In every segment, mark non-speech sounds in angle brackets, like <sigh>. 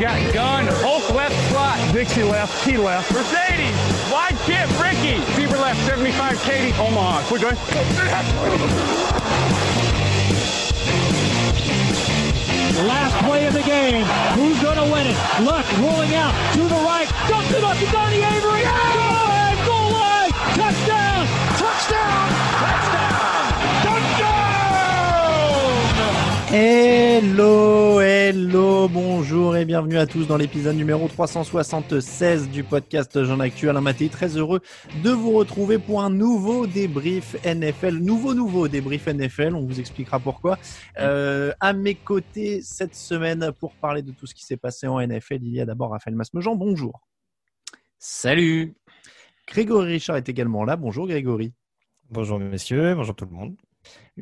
Got gun, Hulk left slot. Dixie left, T left. Mercedes, wide chip, Ricky. Fever left, 75, Katie, Omaha. We're good. Last play of the game. Who's going to win it? Luck rolling out to the right. Dumps it up to Donnie Avery. Line. Touchdown. Touchdown. Hello, hello, bonjour et bienvenue à tous dans l'épisode numéro 376 du podcast Jean Actu. Alain Mattei, très heureux de vous retrouver pour un nouveau débrief NFL. Nouveau, nouveau débrief NFL, on vous expliquera pourquoi. Euh, à mes côtés cette semaine pour parler de tout ce qui s'est passé en NFL, il y a d'abord Raphaël Masmejean, bonjour. Salut Grégory Richard est également là, bonjour Grégory. Bonjour messieurs, bonjour tout le monde.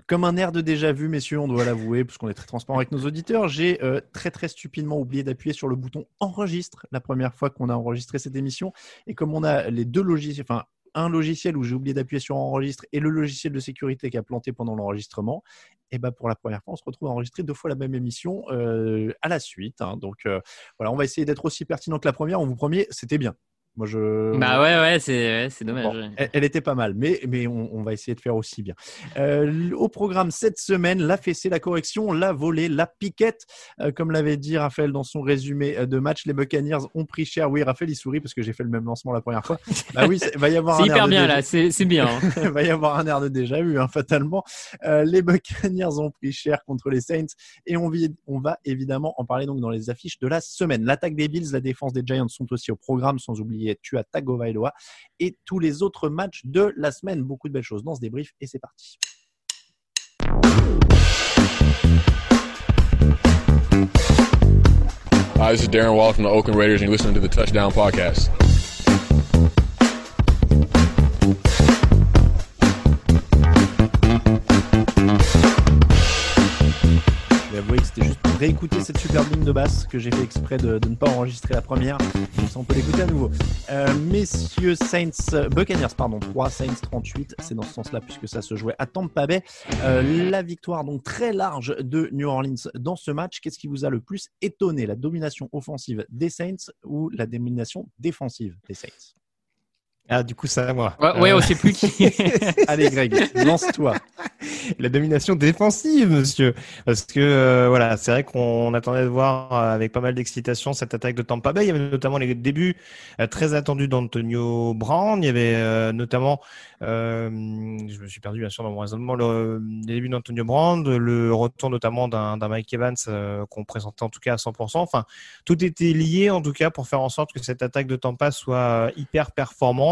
Comme un air de déjà vu, messieurs, on doit l'avouer, parce qu'on est très transparent avec nos auditeurs, j'ai euh, très très stupidement oublié d'appuyer sur le bouton enregistre la première fois qu'on a enregistré cette émission. Et comme on a les deux logiciels, enfin un logiciel où j'ai oublié d'appuyer sur enregistre et le logiciel de sécurité qui a planté pendant l'enregistrement, et ben pour la première fois, on se retrouve à enregistrer deux fois la même émission euh, à la suite. hein. Donc euh, voilà, on va essayer d'être aussi pertinent que la première. On vous promet, c'était bien. Moi, je. Bah ouais, ouais, c'est ouais, c'est dommage. Bon, elle, elle était pas mal, mais, mais on, on va essayer de faire aussi bien. Euh, au programme cette semaine, la fessée, la correction, la volée, la piquette. Euh, comme l'avait dit Raphaël dans son résumé euh, de match, les Buccaneers ont pris cher. Oui, Raphaël, il sourit parce que j'ai fait le même lancement la première fois. <laughs> Bah oui, il va y avoir C'est un air hyper de bien déjà- là, c'est c'est bien. hein. <laughs> va y avoir un air de déjà vu, hein, fatalement. Euh, les Buccaneers ont pris cher contre les Saints et on, on va évidemment en parler donc dans les affiches de la semaine. L'attaque des Bills, la défense des Giants sont aussi au programme, sans oublier Tua Tagovailoa et tous les autres matchs de la semaine. Beaucoup de belles choses dans ce débrief et c'est parti. Hi, this is Darren Waller from the Oakland Raiders, and you're listening to the Touchdown Podcast. Réécouter cette superbe ligne de basse que j'ai fait exprès de, ne pas enregistrer la première. Comme ça, on peut l'écouter à nouveau. Euh, messieurs Saints, euh, Buccaneers, pardon, 3, Saints 38. C'est dans ce sens-là puisque ça se jouait à Tampa Bay. Euh, la victoire donc très large de New Orleans dans ce match. Qu'est-ce qui vous a le plus étonné? La domination offensive des Saints ou la domination défensive des Saints? Ah, du coup, ça à moi. Ouais, ouais, on sait plus qui. <laughs> Allez Greg, lance-toi. La domination défensive, monsieur. Parce que euh, voilà, c'est vrai qu'on attendait de voir euh, avec pas mal d'excitation cette attaque de Tampa Bay. Il y avait notamment les débuts euh, très attendus d'Antonio Brown. Il y avait notamment, je me suis perdu bien sûr dans mon raisonnement, le, les débuts d'Antonio Brown, le retour notamment d'un Mike Evans qu'on présentait en tout cas à 100%. Enfin, tout était lié en tout cas pour faire en sorte que cette attaque de Tampa soit hyper performante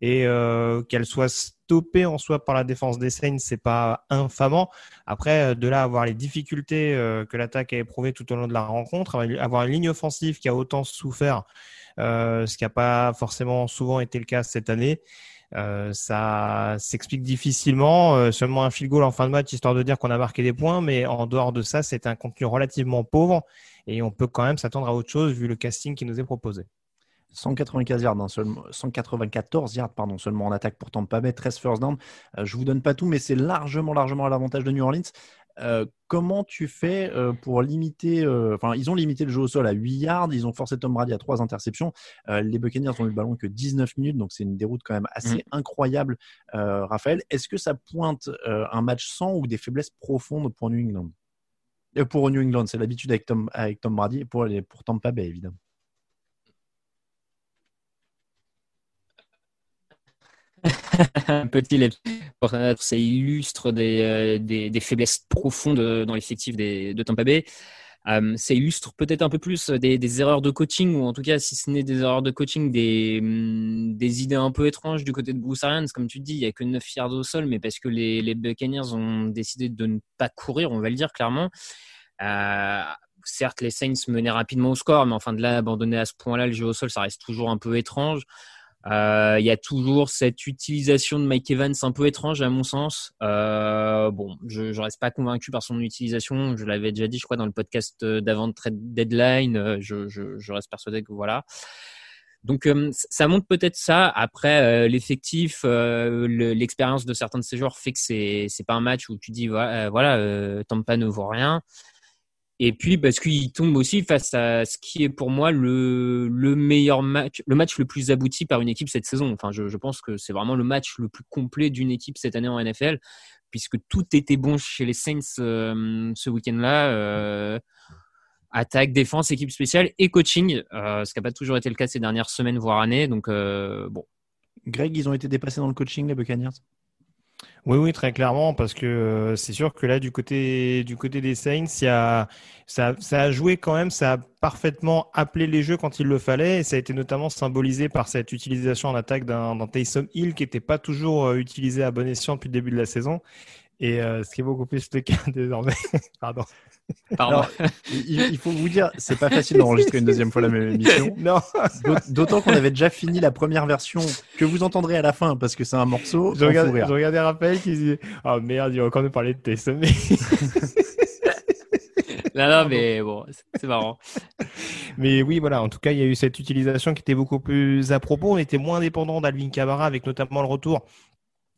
et euh, qu'elle soit stoppée en soi par la défense des Saints, c'est pas infamant. Après, euh, de là avoir les difficultés euh, que l'attaque a éprouvées tout au long de la rencontre, avoir une ligne offensive qui a autant souffert, ce qui n'a pas forcément souvent été le cas cette année. Ça s'explique difficilement. Seulement un field goal en fin de match, histoire de dire qu'on a marqué des points, mais en dehors de ça, c'est un contenu relativement pauvre et on peut quand même s'attendre à autre chose vu le casting qui nous est proposé. 195 yards, hein, seulement, 194 yards pardon, seulement en attaque pour Tampa Bay, 13 first down. Euh, je vous donne pas tout, mais c'est largement, largement à l'avantage de New Orleans. Euh, comment tu fais euh, pour limiter Enfin, ils ont limité le jeu au sol à 8 yards, ils ont forcé Tom Brady à 3 interceptions. Les Buccaneers ont eu le ballon que 19 minutes, donc c'est une déroute quand même assez Mm. incroyable. Raphaël, est-ce que ça pointe un match sans ou des faiblesses profondes pour New England? Pour New England, c'est l'habitude avec Tom, avec Tom Brady et pour, pour Tampa Bay, évidemment. <laughs> un petit euh, Ça illustre des, des, faiblesses profondes euh, dans l'effectif de Tampa Bay. Euh, ça illustre peut-être un peu plus des, erreurs de coaching, ou en tout cas, si ce n'est des erreurs de coaching, des, hum, des idées un peu étranges du côté de Bruce Arians. Comme tu dis, il n'y a que 9 yards au sol, mais parce que les, les Buccaneers ont décidé de ne pas courir, on va le dire clairement. Euh, certes, les Saints menaient rapidement au score, mais enfin, de là, abandonner à ce point-là le jeu au sol, ça reste toujours un peu étrange. Euh, Il y a toujours cette utilisation de Mike Evans un peu étrange à mon sens. Euh, bon, je ne reste pas convaincu par son utilisation. Je l'avais déjà dit, je crois, dans le podcast euh, d'avant de trade deadline. Je, je, je reste persuadé que voilà. Donc ça montre peut-être ça. Après l'effectif, le- l'expérience de certains de ces joueurs fait que c'est c'est pas un match où tu dis voilà, voilà Tampa ne vaut rien. Et puis parce qu'il tombe aussi face à ce qui est pour moi le, le meilleur match, le match le plus abouti par une équipe cette saison. Enfin, je, pense que c'est vraiment le match le plus complet d'une équipe cette année en NFL, puisque tout était bon chez les Saints euh, ce week-end-là. Euh, attaque, défense, équipe spéciale et coaching, euh, ce qui n'a pas toujours été le cas ces dernières semaines, voire années. Donc bon. Greg, ils ont été dépassés dans le coaching, les Buccaneers? Oui, oui, très clairement, parce que euh, c'est sûr que là, du côté, du côté des Saints, ça, a joué quand même, ça a parfaitement appelé les jeux quand il le fallait, et ça a été notamment symbolisé par cette utilisation en attaque d'un d'un Taysom Hill qui n'était pas toujours euh, utilisé à bon escient depuis le début de la saison, et euh, ce qui est beaucoup plus le cas <laughs> désormais. Pardon. <laughs> Pardon. Alors, il, il faut vous dire, c'est pas facile d'enregistrer une deuxième fois la même émission. <laughs> non. D'aut- D'autant qu'on avait déjà fini la première version que vous entendrez à la fin parce que c'est un morceau. Je regardais, je Raphaël qui disait Oh merde, il va encore nous parler de Taysom Hill. <laughs> non, non, mais bon, c'est- marrant. Mais oui, voilà, en tout cas, il y a eu cette utilisation qui était beaucoup plus à propos. On était moins dépendant d'Alvin Kamara avec notamment le retour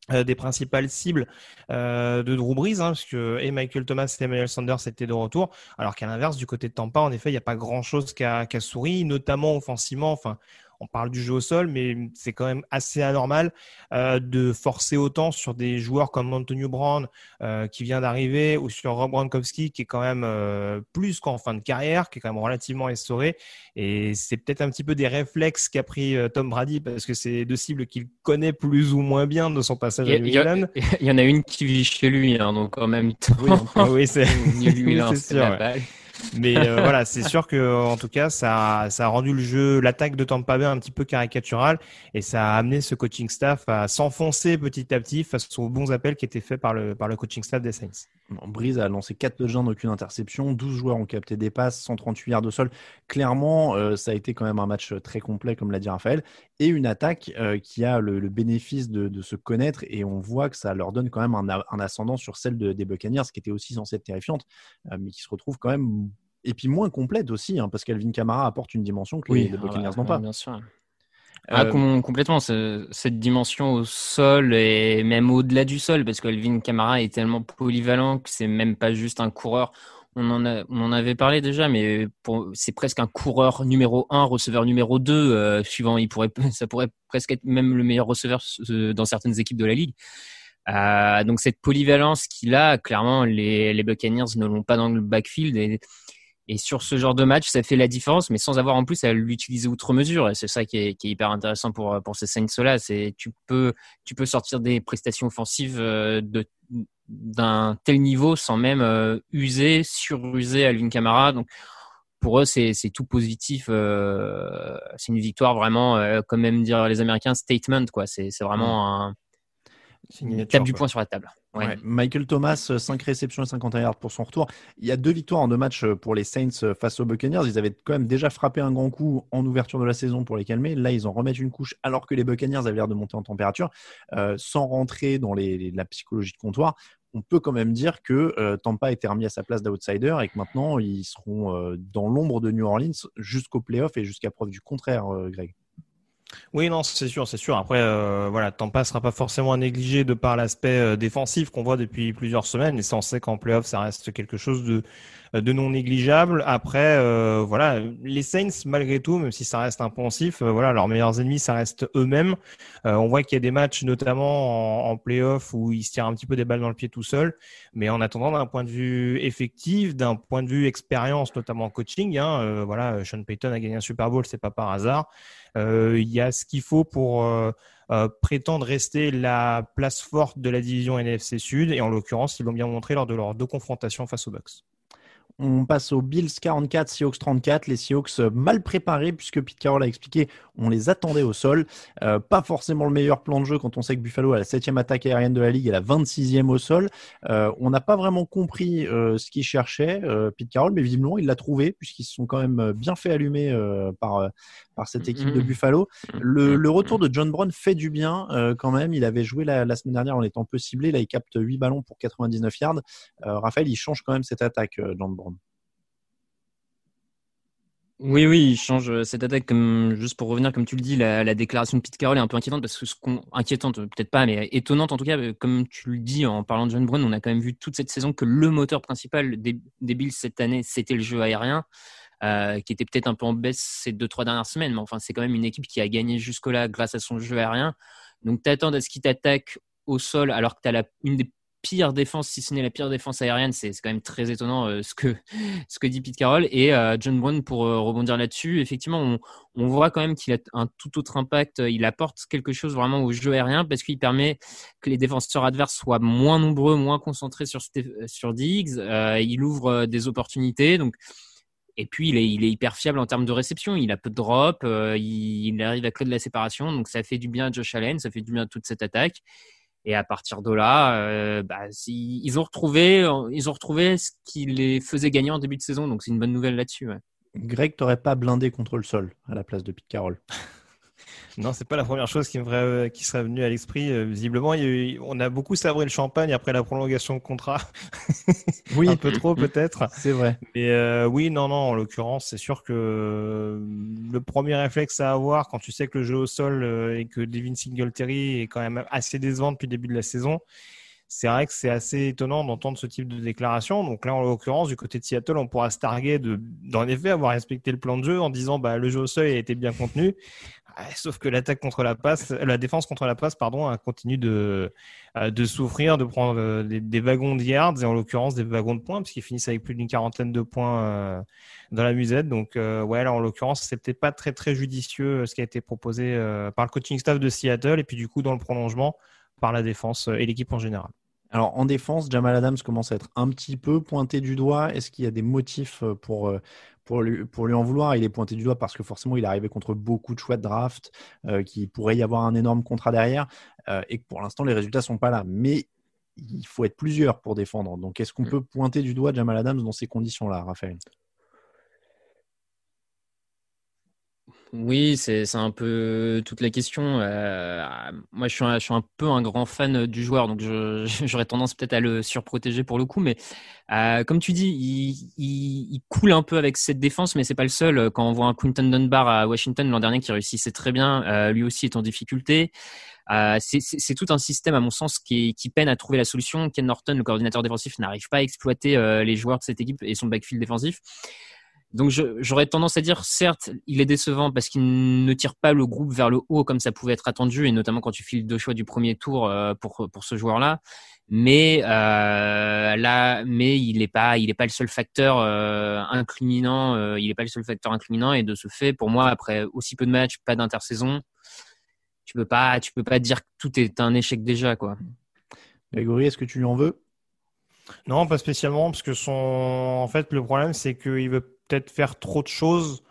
des principales cibles euh, de Drew Brees, hein, et Michael Thomas et Emmanuel Sanders étaient de retour, alors qu'à l'inverse, du côté de Tampa, en effet, il n'y a pas grand-chose qui a, a souri, notamment offensivement. Enfin, on parle du jeu au sol, mais c'est quand même assez anormal euh, de forcer autant sur des joueurs comme Antonio Brown euh, qui vient d'arriver ou sur Rob Gronkowski qui est quand même euh, plus qu'en fin de carrière, qui est quand même relativement essoré. Et c'est peut-être un petit peu des réflexes qu'a pris Tom Brady parce que c'est deux cibles qu'il connaît plus ou moins bien de son passage à New England. <laughs> il y en a une qui vit chez lui, hein, donc en même temps. Oui, <laughs> <laughs> oui, c'est un c'est sûr. Mais euh, <laughs> voilà, c'est sûr que en tout cas, ça, a- ça a rendu le jeu, l'attaque de Tampa Bay un petit peu caricatural et ça a amené ce coaching staff à s'enfoncer petit à petit face aux bons appels qui étaient faits par le, par le coaching staff des Saints. Bon, Breeze a lancé 4 touchdowns, aucune interception. 12 joueurs ont capté des passes, 138 yards de sol. Clairement, euh, ça a été quand même un match très complet, comme l'a dit Raphaël. Et une attaque euh, qui a le, le bénéfice de, de se connaître. Et on voit que ça leur donne quand même un, ascendant sur celle de- des Buccaneers, qui était aussi censée être terrifiante, euh, mais qui se retrouve quand même. Et puis moins complète aussi, hein, parce qu'Alvin Kamara apporte une dimension que les, les ah Buccaneers bah, n'ont pas. Bien sûr. Ah, Euh, com- complètement, ce- cette dimension au sol et même au-delà du sol, parce qu'Alvin Kamara est tellement polyvalent que c'est même pas juste un coureur. On en, a, on en avait parlé déjà, mais c'est presque un coureur numéro 1, receveur numéro 2, euh, suivant. Il pourrait, <laughs> ça pourrait presque être même le meilleur receveur dans certaines équipes de la ligue. Euh, donc cette polyvalence qu'il a, clairement, les, les Buccaneers ne l'ont pas dans le backfield. Et, et sur ce genre de match, ça fait la différence, mais sans avoir en plus à l'utiliser outre mesure. Et c'est ça qui est, qui est hyper intéressant pour, pour ces Saints-là. C'est tu peux, tu peux sortir des prestations offensives euh, de d'un tel niveau sans même euh, user, suruser Alvin Kamara. Donc pour eux, c'est c'est tout positif. euh, c'est une victoire vraiment, euh, comme même dire les Américains, statement quoi. C'est c'est vraiment un Signature, tape du poing sur la table. Michael Thomas, 5 réceptions et 51 yards pour son retour. Il y a deux victoires en deux matchs euh, pour les Saints euh, face aux Buccaneers. Ils avaient quand même déjà frappé un grand coup en ouverture de la saison pour les calmer. Là, ils en remettent une couche alors que les Buccaneers avaient l'air de monter en température. Euh, sans rentrer dans la psychologie de comptoir, on peut quand même dire que euh, Tampa été remis à sa place d'outsider et que maintenant, ils seront euh, dans l'ombre de New Orleans jusqu'au playoff et jusqu'à preuve du contraire, euh, Greg. Oui, non, c'est sûr, c'est sûr. Après, euh, voilà, Tampa sera pas forcément à négliger de par l'aspect euh, défensif qu'on voit depuis plusieurs semaines. Et ça, on sait qu'en playoff, ça reste quelque chose de, de non négligeable. Après, euh, voilà, les Saints, malgré tout, même si ça reste euh, voilà, leurs meilleurs ennemis, ça reste eux-mêmes. Euh, on voit qu'il y a des matchs, notamment en, en playoff, où ils se tirent un petit peu des balles dans le pied tout seul. Mais en attendant, d'un point de vue effectif, d'un point de vue expérience, notamment en coaching, hein, euh, voilà, Sean Payton a gagné un Super Bowl, c'est pas par hasard. Euh, il y a ce qu'il faut pour euh, euh, prétendre rester la place forte de la division NFC Sud. Et en l'occurrence, ils l'ont bien montré lors de leurs deux confrontations face aux Bucks. On passe aux Bills 44, Seahawks 34. Les Seahawks mal préparés, puisque Pete Carroll a expliqué, on les attendait au sol. Pas forcément le meilleur plan de jeu quand on sait que Buffalo a la septième attaque aérienne de la ligue et la 26e au sol. On n'a pas vraiment compris ce qu'il cherchait, euh, Pete Carroll, mais visiblement il l'a trouvé, puisqu'ils se sont quand même bien fait allumer par, par cette équipe de Mhm. Buffalo. Le, le retour de John Brown fait du bien euh, quand même. Il avait joué la, la semaine dernière en étant peu ciblé. Là, il capte 8 ballons pour 99 yards. Euh, Raphaël, il change quand même cette attaque, euh, John Brown. Oui, oui, il change cette attaque. Comme, juste pour revenir, comme tu le dis, la, la déclaration de Pete Carroll est un peu inquiétante parce que ce qu'on, inquiétante, peut-être pas, mais étonnante en tout cas, comme tu le dis en parlant de John Brown, on a quand même vu toute cette saison que le moteur principal des, des Bills cette année, c'était le jeu aérien, euh, qui était peut-être un peu en baisse ces deux, trois dernières semaines, mais enfin, c'est quand même une équipe qui a gagné jusque-là grâce à son jeu aérien. Donc, t'attends à ce qu'il t'attaque au sol alors que tu as la, une des pires défenses, si ce n'est la pire défense aérienne, c'est quand même très étonnant euh, ce, que, <laughs> ce que dit Pete Carroll. Et euh, John Brown, pour rebondir là-dessus, effectivement, on, voit quand même qu'il a un tout autre impact. Il apporte quelque chose vraiment au jeu aérien parce qu'il permet que les défenseurs adverses soient moins nombreux, moins concentrés sur, sur Diggs. Il ouvre des opportunités. Donc, et puis, il est, il est hyper fiable en termes de réception. Il a peu de drop. euh, il, il arrive à créer de la séparation. Donc, ça fait du bien à Josh Allen. Ça fait du bien à toute cette attaque. Et à partir de là, euh, bah, si- ils ont retrouvé, ils ont retrouvé ce qui les faisait gagner en début de saison. Donc, c'est une bonne nouvelle là-dessus. ouais. Greg, t'aurais pas blindé contre le sol à la place de Pete Carroll. <laughs> Non, c'est pas la première chose qui me euh, qui serait venue à l'esprit. Euh, Visiblement, il y a eu- on a beaucoup sabré le champagne après la prolongation de contrat. <laughs> Oui. un peu trop peut-être. C'est vrai. Mais euh, oui, non, non. En l'occurrence, c'est sûr que le premier réflexe à avoir quand tu sais que le jeu au sol et que Devin Singletary est quand même assez décevant depuis le début de la saison, c'est vrai que c'est assez étonnant d'entendre ce type de déclaration. Donc là, en l'occurrence, du côté de Seattle, on pourra se targuer de, d'en effet avoir respecté le plan de jeu en disant bah le jeu au sol a été bien contenu. Ouais, Sauf que l'attaque contre la passe, la défense contre la passe, pardon, a continué de, euh, de souffrir, de prendre euh, des, wagons de yards et en l'occurrence des wagons de points, puisqu'ils finissent avec plus d'une quarantaine de points euh, dans la musette. Donc, euh, ouais, là, en l'occurrence, peut-être pas très très judicieux euh, ce qui a été proposé euh, par le coaching staff de Seattle et puis du coup dans le prolongement par la défense euh, et l'équipe en général. Alors en défense, Jamal Adams commence à être un petit peu pointé du doigt. Est-ce qu'il y a des motifs euh, pour, euh, pour, lui, pour lui en vouloir? Il est pointé du doigt parce que forcément il est arrivé contre beaucoup de choix de draft, euh, qu'il pourrait y avoir un énorme contrat derrière, euh, et que pour l'instant les résultats sont pas là. Mais il faut être plusieurs pour défendre. Donc est-ce qu'on peut pointer du doigt Jamal Adams dans ces conditions-là, Raphaël? Oui, c'est un peu toute la question. Euh, moi, je suis, un, peu un grand fan du joueur, donc <laughs> j'aurais tendance peut-être à le surprotéger pour le coup. Mais euh, comme tu dis, il, coule un peu avec cette défense, mais c'est pas le seul. Quand on voit un Quinton Dunbar à Washington l'an dernier qui réussissait très bien, euh, lui aussi est en difficulté. Euh, c'est- tout un système, à mon sens, qui, peine à trouver la solution. Ken Norton, le coordinateur défensif, n'arrive pas à exploiter euh, les joueurs de cette équipe et son backfield défensif. Donc j'aurais tendance à dire, certes, il est décevant parce qu'il ne tire pas le groupe vers le haut comme ça pouvait être attendu, et notamment quand tu files deux choix du premier tour euh, pour pour ce joueur-là. Mais euh, là, mais il n'est pas, il est pas le seul facteur euh, incriminant. euh, il est pas le seul facteur incriminant, et de ce fait, pour moi, après aussi peu de matchs, pas d'intersaison, tu peux pas, tu peux pas dire que tout est un échec déjà, quoi. Grégory, est-ce que tu lui en veux? Non, pas spécialement, parce que son, en fait, le problème, c'est qu'il veut peut-être faire trop de choses.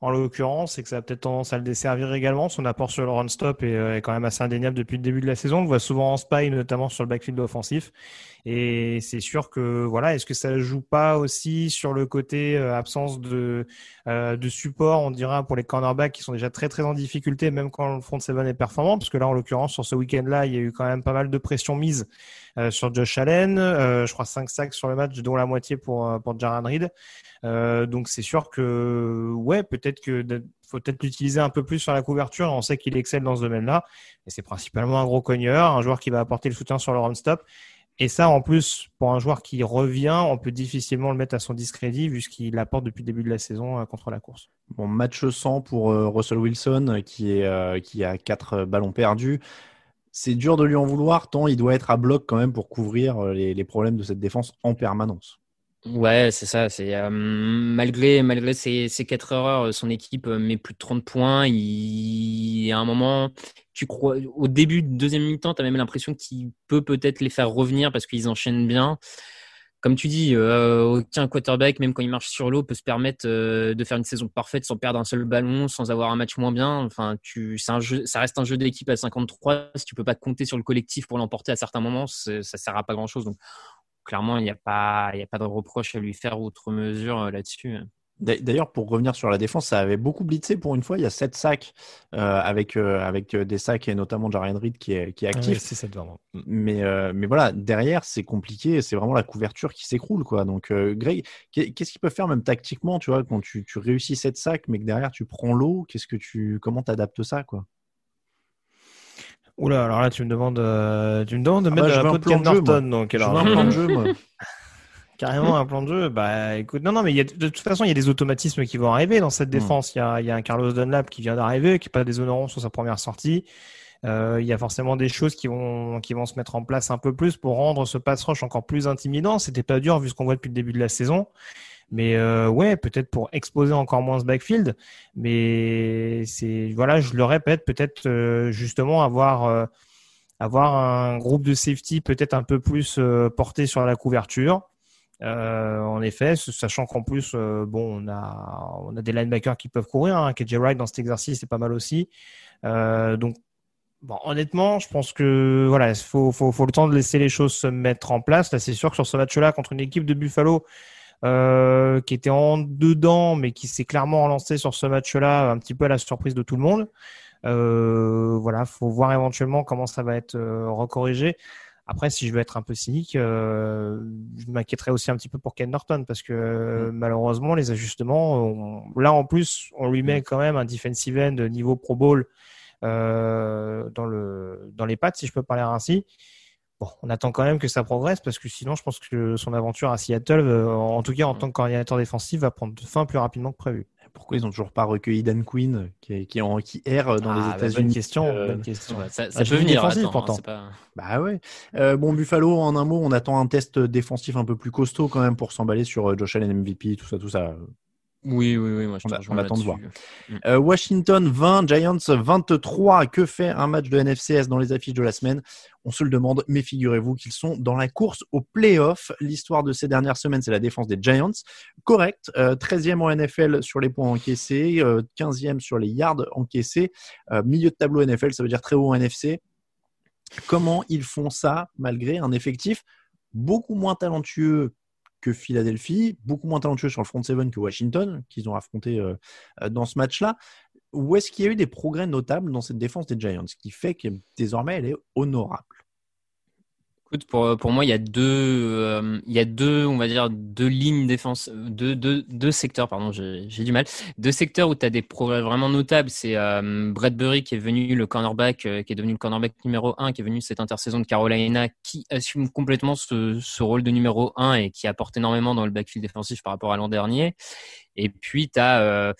En l'occurrence, et que ça a peut-être tendance à le desservir également. Son apport sur le run-stop est, euh, est quand même assez indéniable depuis le début de la saison. On le voit souvent en spy, notamment sur le backfield offensif. Et c'est sûr que voilà, est-ce que ça joue pas aussi sur le côté euh, absence de euh, de support, on dira pour les cornerbacks qui sont déjà très très en difficulté, même quand le front seven est performant, parce que là en l'occurrence sur ce week-end-là, il y a eu quand même pas mal de pression mise euh, sur Josh Allen, je crois 5 sacs sur le match, dont la moitié pour pour Jaran Reed. donc c'est sûr que ouais, peut-être que faut peut-être l'utiliser un peu plus sur la couverture. On sait qu'il excelle dans ce domaine-là, mais c'est principalement un gros cogneur, un joueur qui va apporter le soutien sur le run-stop. Et ça, en plus, pour un joueur qui revient, on peut difficilement le mettre à son discrédit vu ce qu'il apporte depuis le début de la saison euh, contre la course. Bon, match 100 pour euh, Russell Wilson qui, est, euh, qui a quatre ballons perdus. C'est dur de lui en vouloir, tant il doit être à bloc quand même pour couvrir les problèmes de cette défense en permanence. Ouais, c'est ça. C'est euh, malgré malgré ces, ces quatre erreurs, euh, son équipe euh, met plus de 30 points. Il, à un moment, tu crois au début de deuxième mi-temps, tu as même l'impression qu'il peut peut-être les faire revenir parce qu'ils enchaînent bien. Comme tu dis, aucun quarterback, même quand il marche sur l'eau, peut se permettre de faire une saison parfaite sans perdre un seul ballon, sans avoir un match moins bien. Enfin, tu, un jeu, ça reste un jeu d'équipe à 53. Si tu peux pas compter sur le collectif pour l'emporter à certains moments, ça sert à pas grand chose. Donc, clairement, il n'y a, pas, a pas de reproche à lui faire outre mesure euh, là-dessus. D'ailleurs, pour revenir sur la défense, ça avait beaucoup blitzé pour une fois. Il y a sept sacs euh, avec, euh, avec des sacs et notamment Jarian Reed qui est, qui est actif. c'est mais, mais voilà, derrière, c'est compliqué. C'est vraiment la couverture qui s'écroule. quoi. Donc, Greg, qu'est-ce qu'il peut faire même tactiquement, tu vois, quand tu, tu réussis sept sacs, mais que derrière tu prends l'eau, qu'est-ce que tu, comment t'adaptes ça, quoi? Oula, alors là, tu me demandes, euh, tu me demandes de ah mettre bah, la peau de Ken Norton. Donc, alors, un plan de <laughs> jeu, moi. Carrément un plan de jeu. Bah, écoute, non, non, mais il y a, de toute façon, il y a des automatismes qui vont arriver dans cette hmm. défense. Il y, a, il y a un Carlos Dunlap qui vient d'arriver, qui n'est pas déshonorant sur sa première sortie. Euh, il y a forcément des choses qui vont, qui vont se mettre en place un peu plus pour rendre ce pass rush encore plus intimidant. C'était pas dur vu ce qu'on voit depuis le début de la saison. Mais euh, ouais, peut-être pour exposer encore moins ce backfield. Mais c'est voilà, je le répète, peut-être euh, justement avoir euh, avoir un groupe de safety peut-être un peu plus porté sur la couverture. En effet, sachant qu'en plus, bon, on a on a des linebackers qui peuvent courir. Hein, KJ Wright dans cet exercice, c'est pas mal aussi. donc Bon, honnêtement, je pense que voilà, il faut, faut, faut, le temps de laisser les choses se mettre en place. Là, c'est sûr que sur ce match-là, contre une équipe de Buffalo euh, qui était en dedans, mais qui s'est clairement relancé sur ce match-là, un petit peu à la surprise de tout le monde. Euh, voilà, faut voir éventuellement comment ça va être euh, recorrigé. Après, si je veux être un peu cynique, euh, je m'inquiéterais aussi un petit peu pour Ken Norton parce que mm. malheureusement, les ajustements, là en plus, on lui met mm. quand même un defensive end niveau Pro Bowl euh, dans, le, dans les pattes, si je peux parler ainsi on attend quand même que ça progresse parce que sinon, je pense que son aventure à Seattle, euh, en tout cas en tant que coordinateur défensif, va prendre fin plus rapidement que prévu. Pourquoi ils n'ont toujours pas recueilli Dan Quinn qui, qui, qui erre dans les ah, bah, États-Unis question, euh, question. Ça, ah, peut venir. Défensif, pourtant. Bah ouais. Euh, bon, Buffalo, en un mot, on attend un test défensif un peu plus costaud quand même pour s'emballer sur Josh Allen MVP, tout ça, tout ça. Oui, oui, oui. Moi, je on, attend de voir. Mm. Euh, Washington 20, Giants 23. Que fait un match de NFCS dans les affiches de la semaine? On se le demande, mais figurez-vous qu'ils sont dans la course au playoff. L'histoire de ces dernières semaines, c'est la défense des Giants. Correct. 13e euh, en NFL sur les points encaissés, 15e euh, sur les yards encaissés. milieu de tableau NFL, ça veut dire très haut en NFC. Comment ils font ça malgré un effectif beaucoup moins talentueux que Philadelphie, beaucoup moins talentueux sur le front seven que Washington, qu'ils ont affronté euh, dans ce match-là. Où est-ce qu'il y a eu des progrès notables dans cette défense des Giants, qui fait que désormais elle est honorable? Pour, pour moi, il y a deux, euh, il y a deux, on va dire, deux lignes défense, deux, deux, deux secteurs, pardon, j'ai du mal. Deux secteurs où tu as des progrès vraiment notables. C'est euh, Bradbury qui est venu le cornerback, euh, qui est devenu le cornerback numéro un, qui est venu cette intersaison de Carolina, qui assume complètement ce, ce rôle de numéro un et qui apporte énormément dans le backfield défensif par rapport à l'an dernier. Et puis, tu as euh,